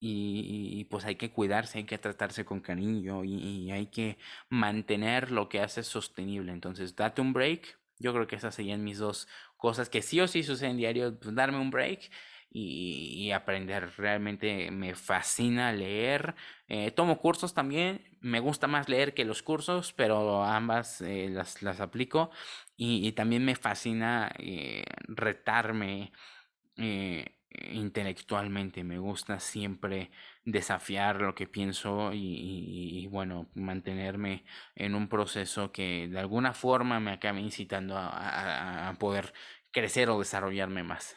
Y, pues hay que cuidarse, hay que tratarse con cariño y, y hay que mantener lo que hace sostenible. Entonces, date un break, yo creo que esas serían mis dos cosas que sí o sí suceden diario, pues darme un break y, aprender. Realmente me fascina leer. Eh, tomo cursos también. Me gusta más leer que los cursos, pero ambas eh, las, las, aplico. Y, y, también me fascina eh, retarme intelectualmente. Me gusta siempre desafiar lo que pienso y, bueno, mantenerme en un proceso que de alguna forma me acabe incitando a, poder crecer o desarrollarme más.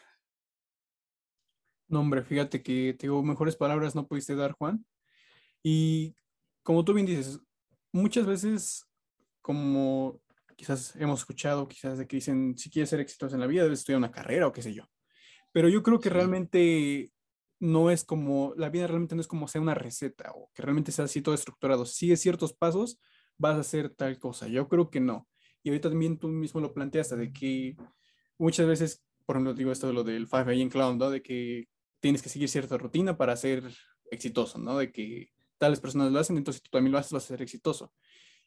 No, hombre, fíjate que tengo mejores palabras no pudiste dar, Juan. Y como tú bien dices, muchas veces, como quizás hemos escuchado, quizás de que dicen, si quieres ser exitoso en la vida, debes estudiar una carrera o qué sé yo. Pero yo creo que realmente no es como, la vida realmente no es como sea una receta o que realmente sea así todo estructurado. Si sigues ciertos pasos, vas a hacer tal cosa. Yo creo que no. Y ahorita también tú mismo lo planteaste, de que muchas veces, por ejemplo, digo esto de lo del 5 AM Clown, ¿no? De que tienes que seguir cierta rutina para ser exitoso, ¿no? De que tales personas lo hacen, entonces tú también lo haces, vas a ser exitoso.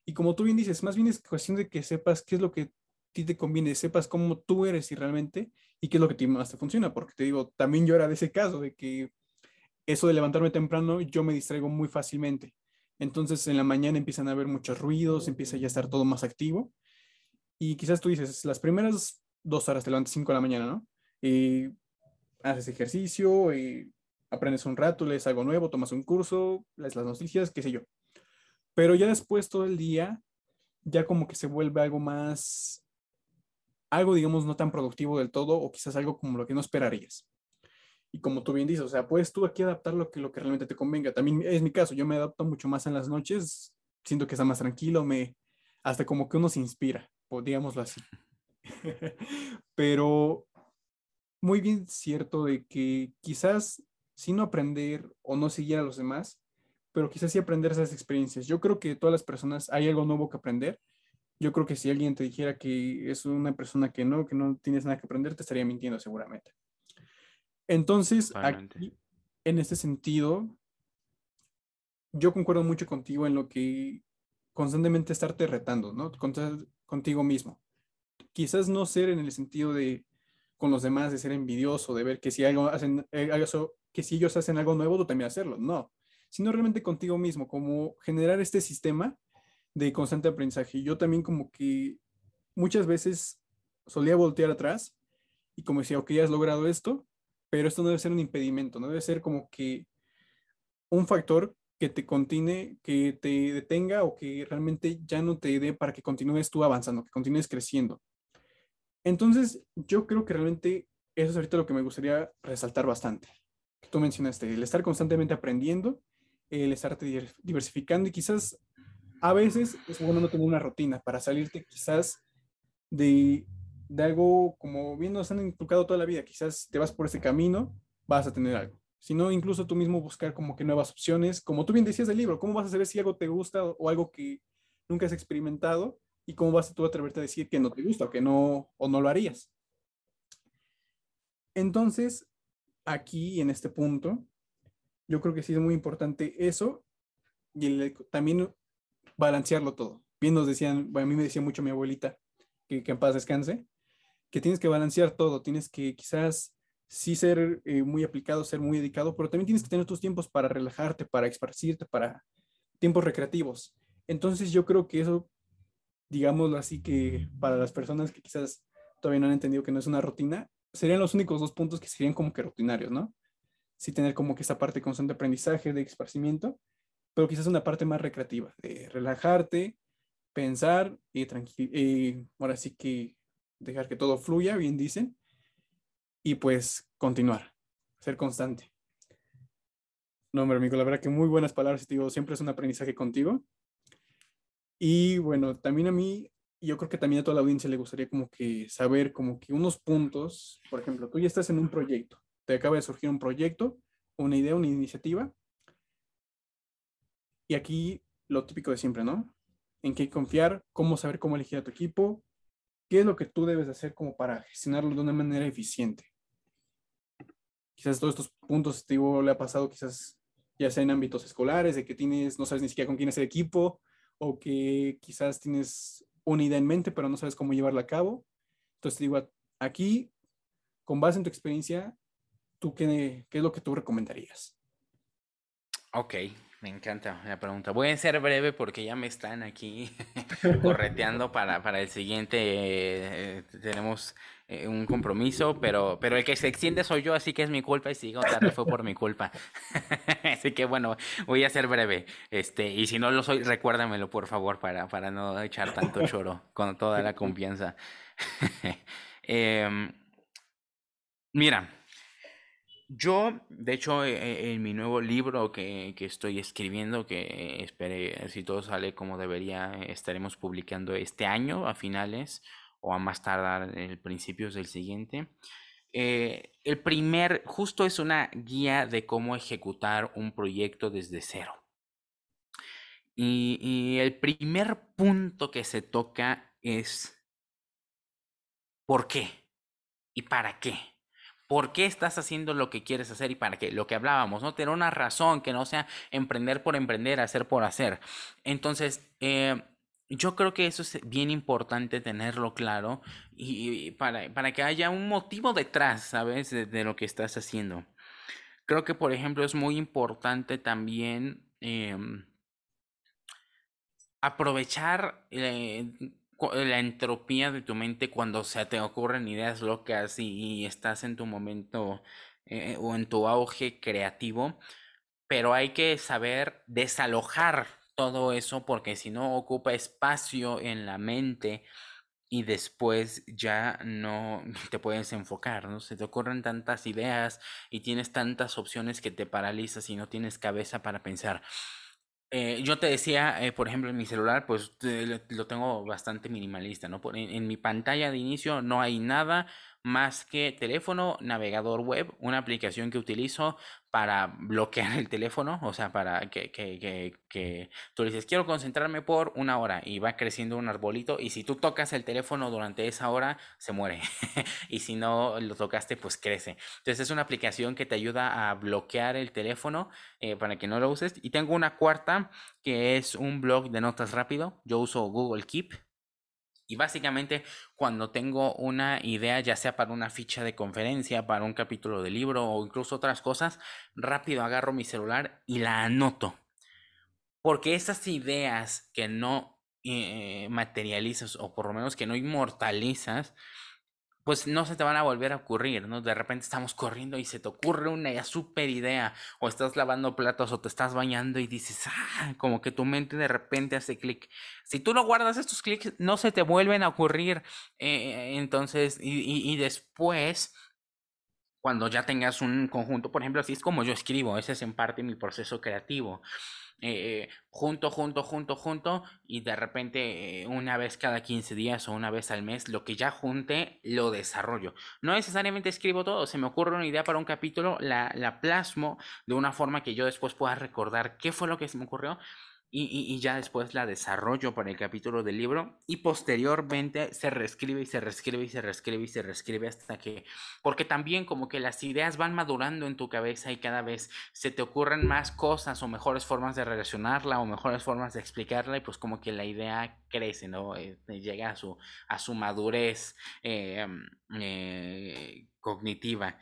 Y como tú bien dices, más bien es cuestión de que sepas qué es lo que ti te conviene, sepas cómo tú eres y realmente y qué es lo que más te funciona, porque te digo, también yo era de ese caso, de que eso de levantarme temprano, yo me distraigo muy fácilmente. Entonces en la mañana empiezan a haber muchos ruidos, empieza ya a estar todo más activo. Y quizás tú dices, las primeras dos horas, te levantas 5 de la mañana, ¿no? Y haces ejercicio, y aprendes un rato, lees algo nuevo, tomas un curso, lees las noticias, qué sé yo. Pero ya después todo el día, ya como que se vuelve algo más algo, digamos, no tan productivo del todo o quizás algo como lo que no esperarías. Y como tú bien dices, o sea, puedes tú aquí adaptar lo que, lo que realmente te convenga. También es mi caso, yo me adapto mucho más en las noches, siento que está más tranquilo, me, hasta como que uno se inspira, digámoslo así. (laughs) Pero muy bien cierto de que quizás si no aprender o no seguir a los demás, pero quizás sí aprender esas experiencias. Yo creo que todas las personas hay algo nuevo que aprender yo creo que si alguien te dijera que es una persona que no, que no tienes nada que aprender, te estaría mintiendo seguramente. Entonces, aquí, en este sentido, yo concuerdo mucho contigo en lo que constantemente estarte retando, ¿no? contigo mismo. Quizás no ser en el sentido de con los demás, de ser envidioso, de ver que si algo hacen, eh, que si ellos hacen algo nuevo, tú también hacerlo. No, sino realmente contigo mismo, como generar este sistema de constante aprendizaje. Yo también como que muchas veces solía voltear atrás y como decía, ok, has logrado esto, pero esto no debe ser un impedimento, no debe ser como que un factor que te continúe, que te detenga o que realmente ya no te dé para que continúes tú avanzando, que continúes creciendo. Entonces, yo creo que realmente eso es ahorita lo que me gustaría resaltar bastante. Tú mencionaste, el estar constantemente aprendiendo, el estar diversificando y quizás a veces es bueno no tener una rutina para salirte quizás de, de algo como bien nos han inculcado toda la vida. Quizás te vas por ese camino, vas a tener algo sino incluso tú mismo buscar como que nuevas opciones, como tú bien decías del libro, ¿cómo vas a saber si algo te gusta o algo que nunca has experimentado? ¿Y cómo vas a tú atreverte a decir que no te gusta o que no, o no lo harías? Entonces, aquí en este punto, yo creo que sí es muy importante eso y también balancearlo todo. Bien nos decían, a mí me decía mucho mi abuelita, que, que en paz descanse, que tienes que balancear todo, tienes que quizás sí ser eh, muy aplicado, ser muy dedicado, pero también tienes que tener tus tiempos para relajarte, para esparcirte, para tiempos recreativos. Entonces yo creo que eso, digámoslo así, que para las personas que quizás todavía no han entendido que no es una rutina, serían los únicos dos puntos que serían como que rutinarios, ¿no? Sí tener como que esa parte constante de aprendizaje, de esparcimiento, pero quizás una parte más recreativa, de relajarte, pensar y eh, ahora sí que dejar que todo fluya, bien dicen, y pues continuar, ser constante. No, hombre, amigo, la verdad que muy buenas palabras, digo, siempre es un aprendizaje contigo. Y bueno, también a mí, yo creo que también a toda la audiencia le gustaría como que saber como que unos puntos, por ejemplo, tú ya estás en un proyecto, te acaba de surgir un proyecto, una idea, una iniciativa. Y aquí lo típico de siempre, ¿no? En qué confiar, cómo saber cómo elegir a tu equipo, qué es lo que tú debes hacer como para gestionarlo de una manera eficiente quizás todos estos puntos, le ha pasado quizás ya sea en ámbitos escolares, de que tienes, no sabes ni siquiera con quién es el equipo, o que quizás tienes una idea en mente, pero no sabes cómo llevarla a cabo. Entonces, digo, aquí, con base en tu experiencia, ¿tú qué, qué es lo que tú recomendarías? Ok, me encanta la pregunta. Voy a ser breve porque ya me están aquí (laughs) correteando para, para el siguiente. Eh, tenemos eh, un compromiso, pero, pero el que se extiende soy yo, así que es mi culpa y si digo tarde fue por mi culpa. (laughs) así que bueno, voy a ser breve. Este, y si no lo soy, recuérdamelo por favor para, para no echar tanto choro con toda la confianza. (laughs) Em, mira. Yo, de hecho, e, e, en mi nuevo libro que, que estoy escribiendo, que espere, si todo sale como debería, estaremos publicando este año a finales o a más tardar en principios del siguiente. Eh, el primer, justo es una guía de cómo ejecutar un proyecto desde cero. Y, y el primer punto que se toca es ¿por qué? ¿Y para qué? Por qué estás haciendo lo que quieres hacer y para qué, lo que hablábamos, ¿no? Tener una razón que no sea emprender por emprender, hacer por hacer. Entonces, eh, yo creo que eso es bien importante tenerlo claro y, para, para, que haya un motivo detrás, ¿sabes? De, lo que estás haciendo. Creo que, por ejemplo, es muy importante también em, aprovechar eh, la entropía de tu mente cuando se te ocurren ideas locas y, estás en tu momento eh, o en tu auge creativo, pero hay que saber desalojar todo eso porque si no ocupa espacio en la mente y después ya no (laughs) te puedes enfocar, ¿no? Se te ocurren tantas ideas y tienes tantas opciones que te paralizas y no tienes cabeza para pensar. Eh, yo te decía, eh, por ejemplo, en mi celular, pues lo tengo bastante minimalista, ¿no? en, mi pantalla de inicio no hay nada más que teléfono, navegador web, una aplicación que utilizo para bloquear el teléfono, o sea, para que, que, que, que, tú dices, quiero concentrarme por una hora y va creciendo un arbolito y si tú tocas el teléfono durante esa hora, se muere. (laughs) y si no lo tocaste, pues crece. Entonces es una aplicación que te ayuda a bloquear el teléfono eh, para que no lo uses. Y tengo una cuarta que es un blog de notas rápido. Yo uso Google Keep y básicamente cuando tengo una idea, ya sea para una ficha de conferencia, para un capítulo de libro o incluso otras cosas, rápido agarro mi celular y la anoto. Porque esas ideas que no eh, materializas o por lo menos que no inmortalizas, pues no se te van a volver a ocurrir, ¿no? De repente estamos corriendo y se te ocurre una super idea, o estás lavando platos o te estás bañando y dices, ah, como que tu mente de repente hace clic. Si tú no guardas estos clics, no se te vuelven a ocurrir. Eh, entonces, y, y después cuando ya tengas un conjunto, por ejemplo, así es como yo escribo, ese es en parte mi proceso creativo. Eh, junto, junto, junto, junto, y de repente eh, una vez cada 15 días o una vez al mes, lo que ya junte, lo desarrollo. No necesariamente escribo todo, se me ocurre una idea para un capítulo, la, la plasmo de una forma que yo después pueda recordar qué fue lo que se me ocurrió y, ya después la desarrollo para el capítulo del libro y posteriormente se reescribe y se reescribe y se reescribe y se reescribe hasta que, porque también como que las ideas van madurando en tu cabeza y cada vez se te ocurren más cosas o mejores formas de relacionarla o mejores formas de explicarla y pues como que la idea crece, ¿no? Eh, llega a su, a su madurez eh, eh, cognitiva.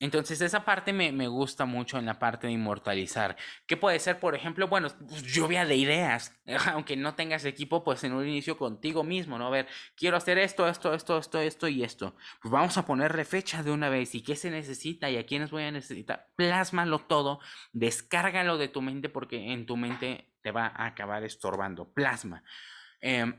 Entonces esa parte me, me, gusta mucho en la parte de inmortalizar. ¿Qué puede ser, por ejemplo? Bueno, pues, lluvia de ideas. (laughs) Aunque no tengas equipo, pues en un inicio contigo mismo, ¿no? A ver, quiero hacer esto, esto, esto, esto, esto y esto. Pues vamos a ponerle fecha de una vez y qué se necesita y a quiénes voy a necesitar. Plásmalo todo, descárgalo de tu mente porque en tu mente te va a acabar estorbando. Plasma. Eh,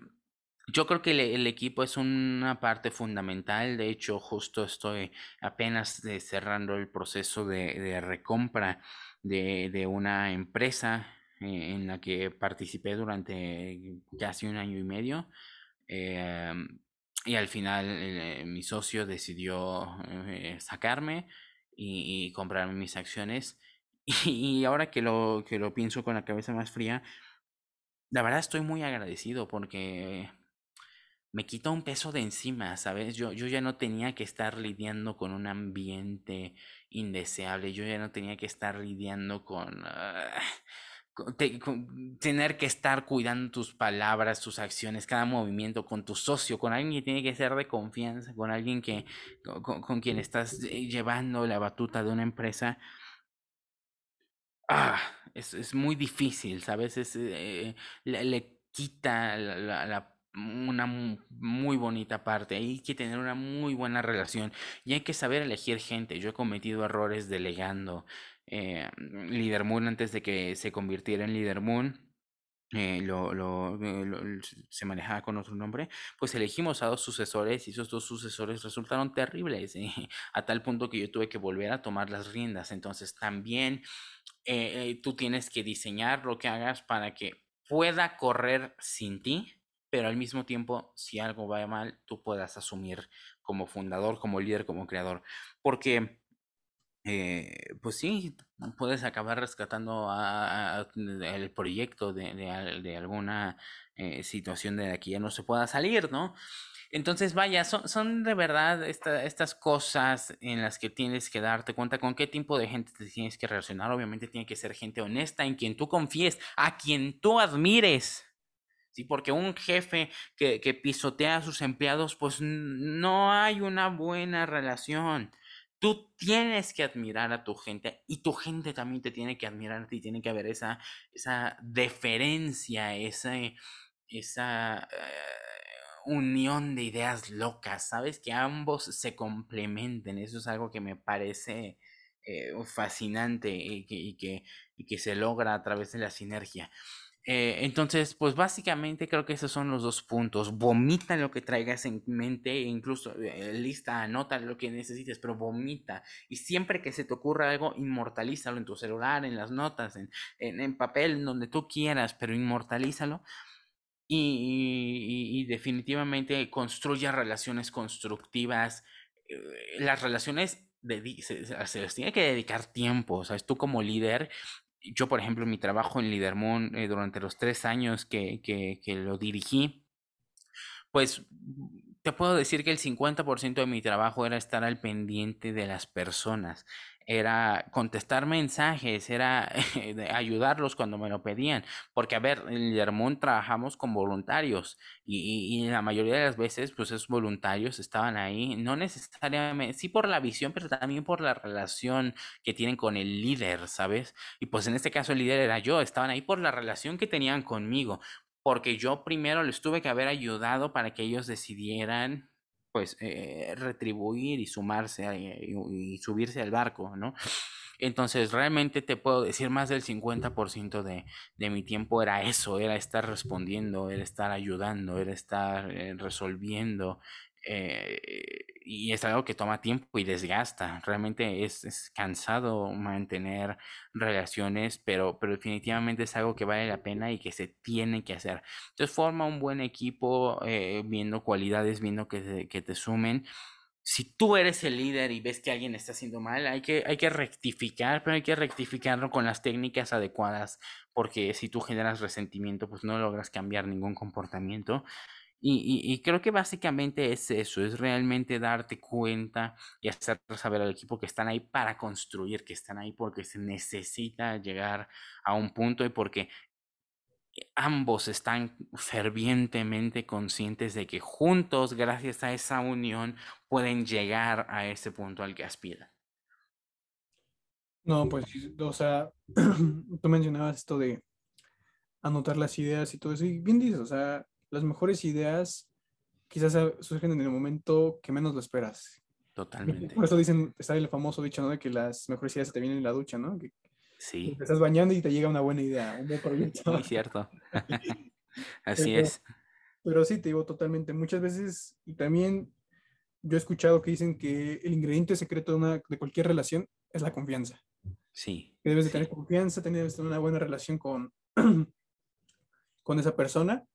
yo creo que el, equipo es una parte fundamental. De hecho, justo estoy apenas eh, cerrando el proceso de, recompra de, una empresa eh, en la que participé durante casi un año y medio. Em, y al final eh, mi socio decidió sacarme y, y, comprarme mis acciones. (laughs) Y, ahora que lo, que lo pienso con la cabeza más fría, la verdad estoy muy agradecido porque me quitó un peso de encima, ¿sabes? Yo, yo ya no tenía que estar lidiando con un ambiente indeseable, yo ya no tenía que estar lidiando con, ah, tener que estar cuidando tus palabras, tus acciones, cada movimiento con tu socio, con alguien que tiene que ser de confianza, con alguien que, con, quien estás llevando la batuta de una empresa. Ah, es, es muy difícil, ¿sabes? Es, eh, le, quita la una muy bonita parte. Hay que tener una muy buena relación y hay que saber elegir gente. Yo he cometido errores delegando. Eh, Moon antes de que se convirtiera en Leader Moon. Eh, lo, lo, eh, se manejaba con otro nombre, pues elegimos a dos sucesores y esos dos sucesores resultaron terribles, (laughs) a tal punto que yo tuve que volver a tomar las riendas. Entonces también eh, tú tienes que diseñar lo que hagas para que pueda correr sin ti, pero al mismo tiempo, si algo va mal, tú puedas asumir como fundador, como líder, como creador. Porque, eh, pues sí, puedes acabar rescatando el proyecto de, alguna eh, situación de la que ya no se pueda salir, ¿no? Entonces, vaya, son, son de verdad estas cosas en las que tienes que darte cuenta con qué tipo de gente te tienes que relacionar. Obviamente tiene que ser gente honesta, en quien tú confíes, a quien tú admires. ¿Sí? Porque un jefe que, que pisotea a sus empleados, pues no hay una buena relación. Tú tienes que admirar a tu gente y tu gente también te tiene que admirar a ti, tiene que haber esa, esa deferencia, esa, esa eh, unión de ideas locas, ¿sabes? Que ambos se complementen, eso es algo que me parece eh, fascinante y que, y, que, y que se logra a través de la sinergia. Eh, entonces, pues básicamente creo que esos son los dos puntos. Vomita lo que traigas en mente, e incluso eh, lista, anota lo que necesites, pero vomita. Y siempre que se te ocurra algo, inmortalízalo en tu celular, en las notas, en, en, papel, en donde tú quieras, pero inmortalízalo. Y, definitivamente construya relaciones constructivas. Eh, las relaciones se, se, les tiene que dedicar tiempo, tú como líder yo, por ejemplo, mi trabajo en Lidermoon eh, durante los tres años que, que, que, lo dirigí, pues te puedo decir que el 50% de mi trabajo era estar al pendiente de las personas era contestar mensajes, era (laughs) ayudarlos cuando me lo pedían, porque a ver, en Lermont trabajamos con voluntarios y, la mayoría de las veces, pues esos voluntarios estaban ahí, no necesariamente, sí por la visión, pero también por la relación que tienen con el líder, ¿sabes? Y pues en este caso el líder era yo, estaban ahí por la relación que tenían conmigo, porque yo primero les tuve que haber ayudado para que ellos decidieran pues eh, retribuir y sumarse y, subirse al barco, ¿no? Entonces, realmente te puedo decir, más del 50% de, de mi tiempo era eso, era estar respondiendo, era estar ayudando, era estar eh, resolviendo, eh, y es algo que toma tiempo y desgasta. Realmente es, cansado mantener relaciones, pero, pero definitivamente es algo que vale la pena y que se tiene que hacer. Entonces forma un buen equipo eh, viendo cualidades, viendo que, que te sumen. Si tú eres el líder y ves que alguien está haciendo mal, hay que, hay que rectificar, pero hay que rectificarlo con las técnicas adecuadas, porque si tú generas resentimiento, pues no logras cambiar ningún comportamiento. Y, creo que básicamente es eso, es realmente darte cuenta y hacer saber al equipo que están ahí para construir, que están ahí porque se necesita llegar a un punto y porque ambos están fervientemente conscientes de que juntos, gracias a esa unión, pueden llegar a ese punto al que aspiran. No, pues, o sea, (clears throat) tú mencionabas esto de anotar las ideas y todo eso, y bien dices, o sea, las mejores ideas quizás surgen en el momento que menos lo esperas. Totalmente. Por eso dicen, está el famoso dicho, ¿no? De que las mejores ideas te vienen en la ducha, ¿no? Que, sí. Te estás bañando y te llega una buena idea, un buen proyecto. Muy cierto. (laughs) Así es. Pero sí, te digo totalmente. Muchas veces, y también yo he escuchado que dicen que el ingrediente secreto de, una, de cualquier relación es la confianza. Sí. Que debes de tener confianza, tener una buena relación con, (clears throat) con esa persona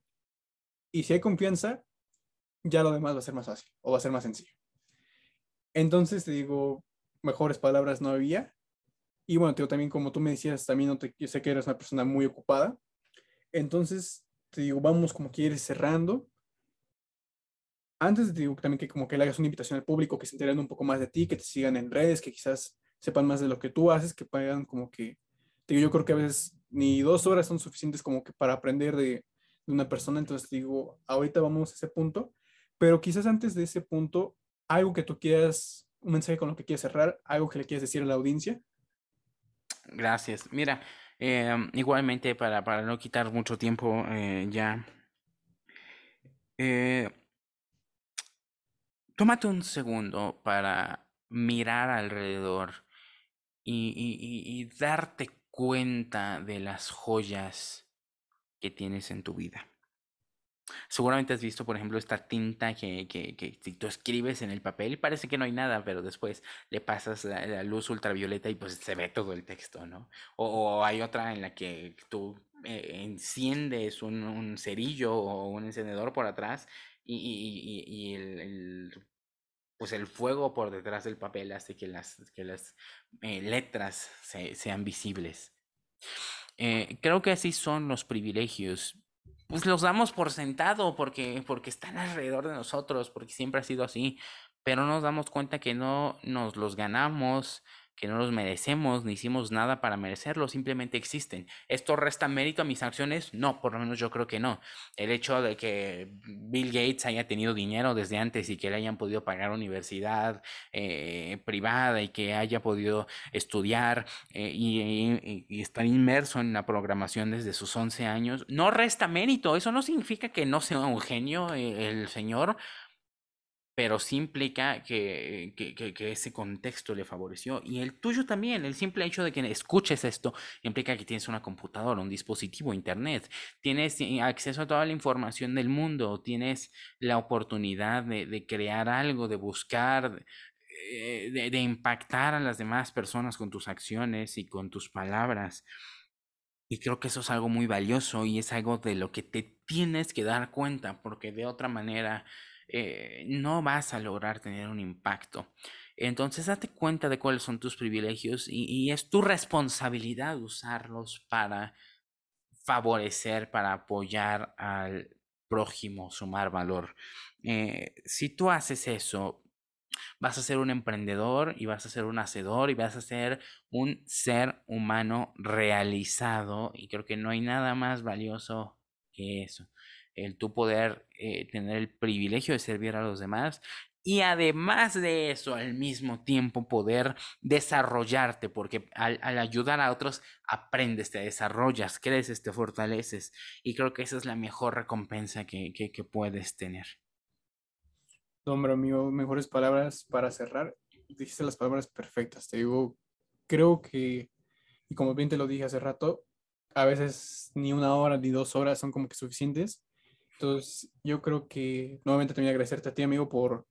y si hay confianza, ya lo demás va a ser más fácil o va a ser más sencillo. Entonces te digo, mejores palabras no había. Y bueno, te digo, también como tú me decías, también no te, yo sé que eres una persona muy ocupada. Entonces, te digo, vamos como quieres cerrando. Antes te digo también que como que le hagas una invitación al público, que se enteren un poco más de ti, que te sigan en redes, que quizás sepan más de lo que tú haces, que pagan como que, te digo, yo creo que a veces ni dos horas son suficientes como que para aprender de, de una persona, entonces digo, ahorita vamos a ese punto, pero quizás antes de ese punto, algo que tú quieras, un mensaje con lo que quieras cerrar, algo que le quieras decir a la audiencia. Gracias. Mira, em, igualmente para, para, no quitar mucho tiempo eh, ya, eh, tómate un segundo para mirar alrededor y, y, y darte cuenta de las joyas que tienes en tu vida. Seguramente has visto, por ejemplo, esta tinta que, que, que, si tú escribes en el papel parece que no hay nada, pero después le pasas la, luz ultravioleta y pues se ve todo el texto, ¿no? O, hay otra en la que tú eh, enciendes un, cerillo o un encendedor por atrás y, y, y el, pues el fuego por detrás del papel hace que las, que las eh, letras se, sean visibles. Eh, creo que así son los privilegios. Pues los damos por sentado porque, porque están alrededor de nosotros, porque siempre ha sido así, pero nos damos cuenta que no nos los ganamos, que no los merecemos, ni hicimos nada para merecerlos, simplemente existen. ¿Esto resta mérito a mis acciones? No, por lo menos yo creo que no. El hecho de que Bill Gates haya tenido dinero desde antes y que le hayan podido pagar universidad eh, privada y que haya podido estudiar eh, y, y, estar inmerso en la programación desde sus 11 años, no resta mérito. Eso no significa que no sea un genio eh, el señor pero sí implica que, que, ese contexto le favoreció. Y el tuyo también, el simple hecho de que escuches esto implica que tienes una computadora, un dispositivo, internet, tienes eh, acceso a toda la información del mundo, tienes la oportunidad de, crear algo, de buscar, eh, de, de impactar a las demás personas con tus acciones y con tus palabras. Y creo que eso es algo muy valioso y es algo de lo que te tienes que dar cuenta, porque de otra manera eh, no vas a lograr tener un impacto. Entonces date cuenta de cuáles son tus privilegios y, es tu responsabilidad usarlos para favorecer, para apoyar al prójimo, sumar valor. Eh, si tú haces eso, vas a ser un emprendedor y vas a ser un hacedor y vas a ser un ser humano realizado y creo que no hay nada más valioso que eso el tu poder eh, tener el privilegio de servir a los demás y además de eso, al mismo tiempo poder desarrollarte, porque al, ayudar a otros aprendes, te desarrollas, creces, te fortaleces. Y creo que esa es la mejor recompensa que, que, puedes tener. Nombre amigo, mejores palabras para cerrar. Dijiste las palabras perfectas. Te digo, creo que, y como bien te lo dije hace rato, a veces ni una hora ni dos horas son como que suficientes. Entonces, yo creo que nuevamente también agradecerte a ti, amigo, por,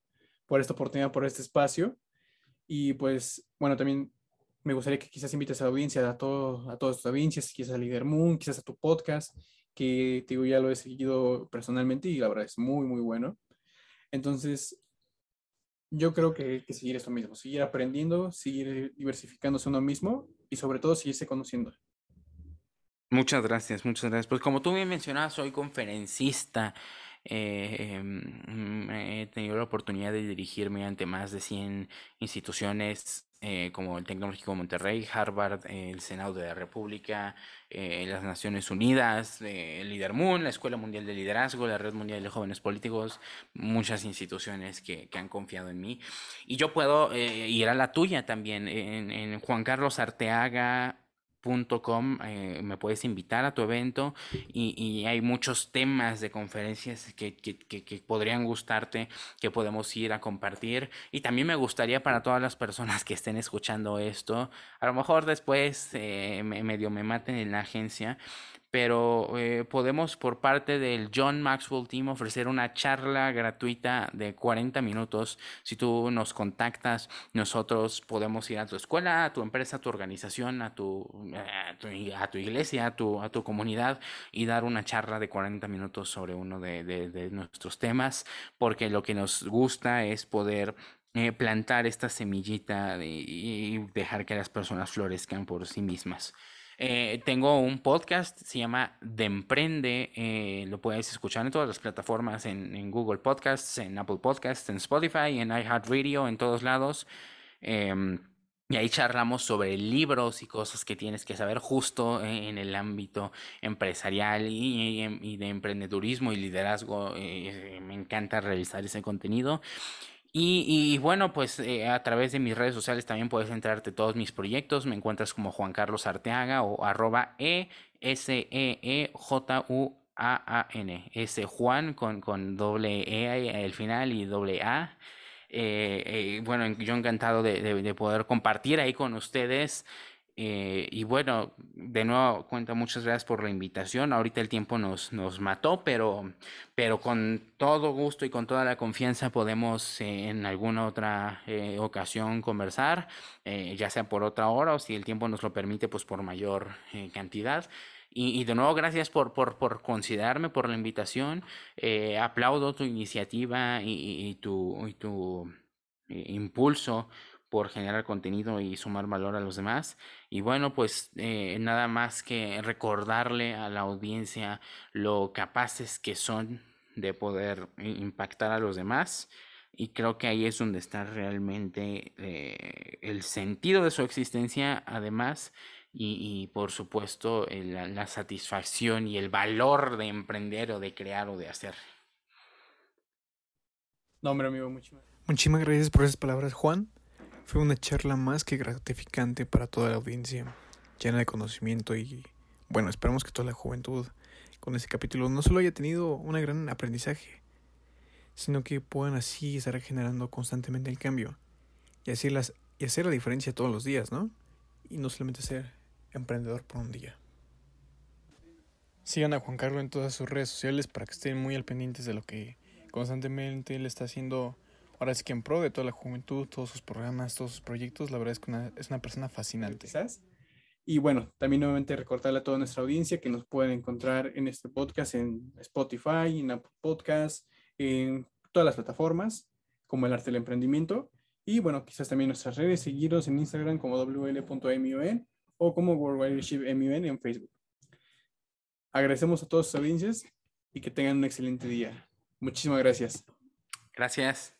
por esta oportunidad, por este espacio. Y pues, bueno, también me gustaría que quizás invites a la audiencia, a, todo, a todas tus audiencias, quizás a Leader Moon, quizás a tu podcast, que te digo, ya lo he seguido personalmente y la verdad es muy, muy bueno. Entonces, yo creo que, que seguir esto mismo, seguir aprendiendo, seguir diversificándose uno mismo y sobre todo seguirse conociendo. Muchas gracias, muchas gracias. Pues como tú bien mencionabas, soy conferencista. Eh, mm, he tenido la oportunidad de dirigirme ante más de 100 instituciones eh, como el Tecnológico de Monterrey, Harvard, el Senado de la República, eh, las Naciones Unidas, el Líder Moon, la Escuela Mundial de Liderazgo, la Red Mundial de Jóvenes Políticos, muchas instituciones que, que han confiado en mí. Y yo puedo ir a la tuya también, en, en Juan Carlos Arteaga Eh, me puedes invitar a tu evento y, hay muchos temas de conferencias que, que, que, podrían gustarte, que podemos ir a compartir. Y también me gustaría para todas las personas que estén escuchando esto, a lo mejor después eh, medio me maten en la agencia, pero eh, podemos por parte del John Maxwell Team ofrecer una charla gratuita de 40 minutos. Si tú nos contactas, nosotros podemos ir a tu escuela, a tu empresa, a tu organización, a tu, a tu, iglesia, a tu, a tu comunidad y dar una charla de 40 minutos sobre uno de, de, nuestros temas, porque lo que nos gusta es poder eh, plantar esta semillita y dejar que las personas florezcan por sí mismas. Eh, tengo un podcast, se llama De Emprende, eh, lo puedes escuchar en todas las plataformas, en, Google Podcasts, en Apple Podcasts, en Spotify, en iHeartRadio, en todos lados. Em, y ahí charlamos sobre libros y cosas que tienes que saber justo en el ámbito empresarial y, de emprendedurismo y liderazgo. Eh, me encanta realizar ese contenido. Y, bueno, pues eh, a través de mis redes sociales también puedes enterarte de todos mis proyectos. Me encuentras como Juan Carlos Arteaga o arroba E S E E J U A A N. S Juan con, con doble E al final y doble A. Eh, eh, bueno, yo encantado de poder compartir ahí con ustedes eh, y bueno, de nuevo, cuenta, muchas gracias por la invitación. Ahorita el tiempo nos, nos mató, pero, pero con todo gusto y con toda la confianza podemos eh, en alguna otra eh, ocasión conversar, ya sea por otra hora o si el tiempo nos lo permite, pues por mayor cantidad. Y, de nuevo, gracias por, por, por considerarme, por la invitación. aplaudo tu iniciativa y, y tu, y tu impulso por generar contenido y sumar valor a los demás. Y bueno, pues eh, nada más que recordarle a la audiencia lo capaces que son de poder impactar a los demás. Y creo que ahí es donde está realmente eh, el sentido de su existencia, además, y, por supuesto la, la satisfacción y el valor de emprender o de crear o de hacer. No, hombre, amigo, Muchísimas gracias por esas palabras, Juan. Fue una charla más que gratificante para toda la audiencia, llena de conocimiento y bueno, esperamos que toda la juventud con este capítulo no solo haya tenido un gran aprendizaje, sino que puedan así estar generando constantemente el cambio y, así las, y hacer la diferencia todos los días, ¿no? Y no solamente ser emprendedor por un día. Sigan a Juan Carlos en todas sus redes sociales para que estén muy al pendientes de lo que constantemente él está haciendo ahora es que en pro de toda la juventud, todos sus programas, todos sus proyectos, la verdad es que es una persona fascinante. ¿Quizás? Y bueno, también nuevamente recordarle a toda nuestra audiencia que nos pueden encontrar en este podcast en Spotify, en Apple Podcasts, en todas las plataformas, como el arte del emprendimiento. Y bueno, quizás también nuestras redes, seguirnos en Instagram como wl.mun o como worldwide.mun en Facebook. Agradecemos a todas sus audiencias y que tengan un excelente día. Muchísimas gracias. Gracias.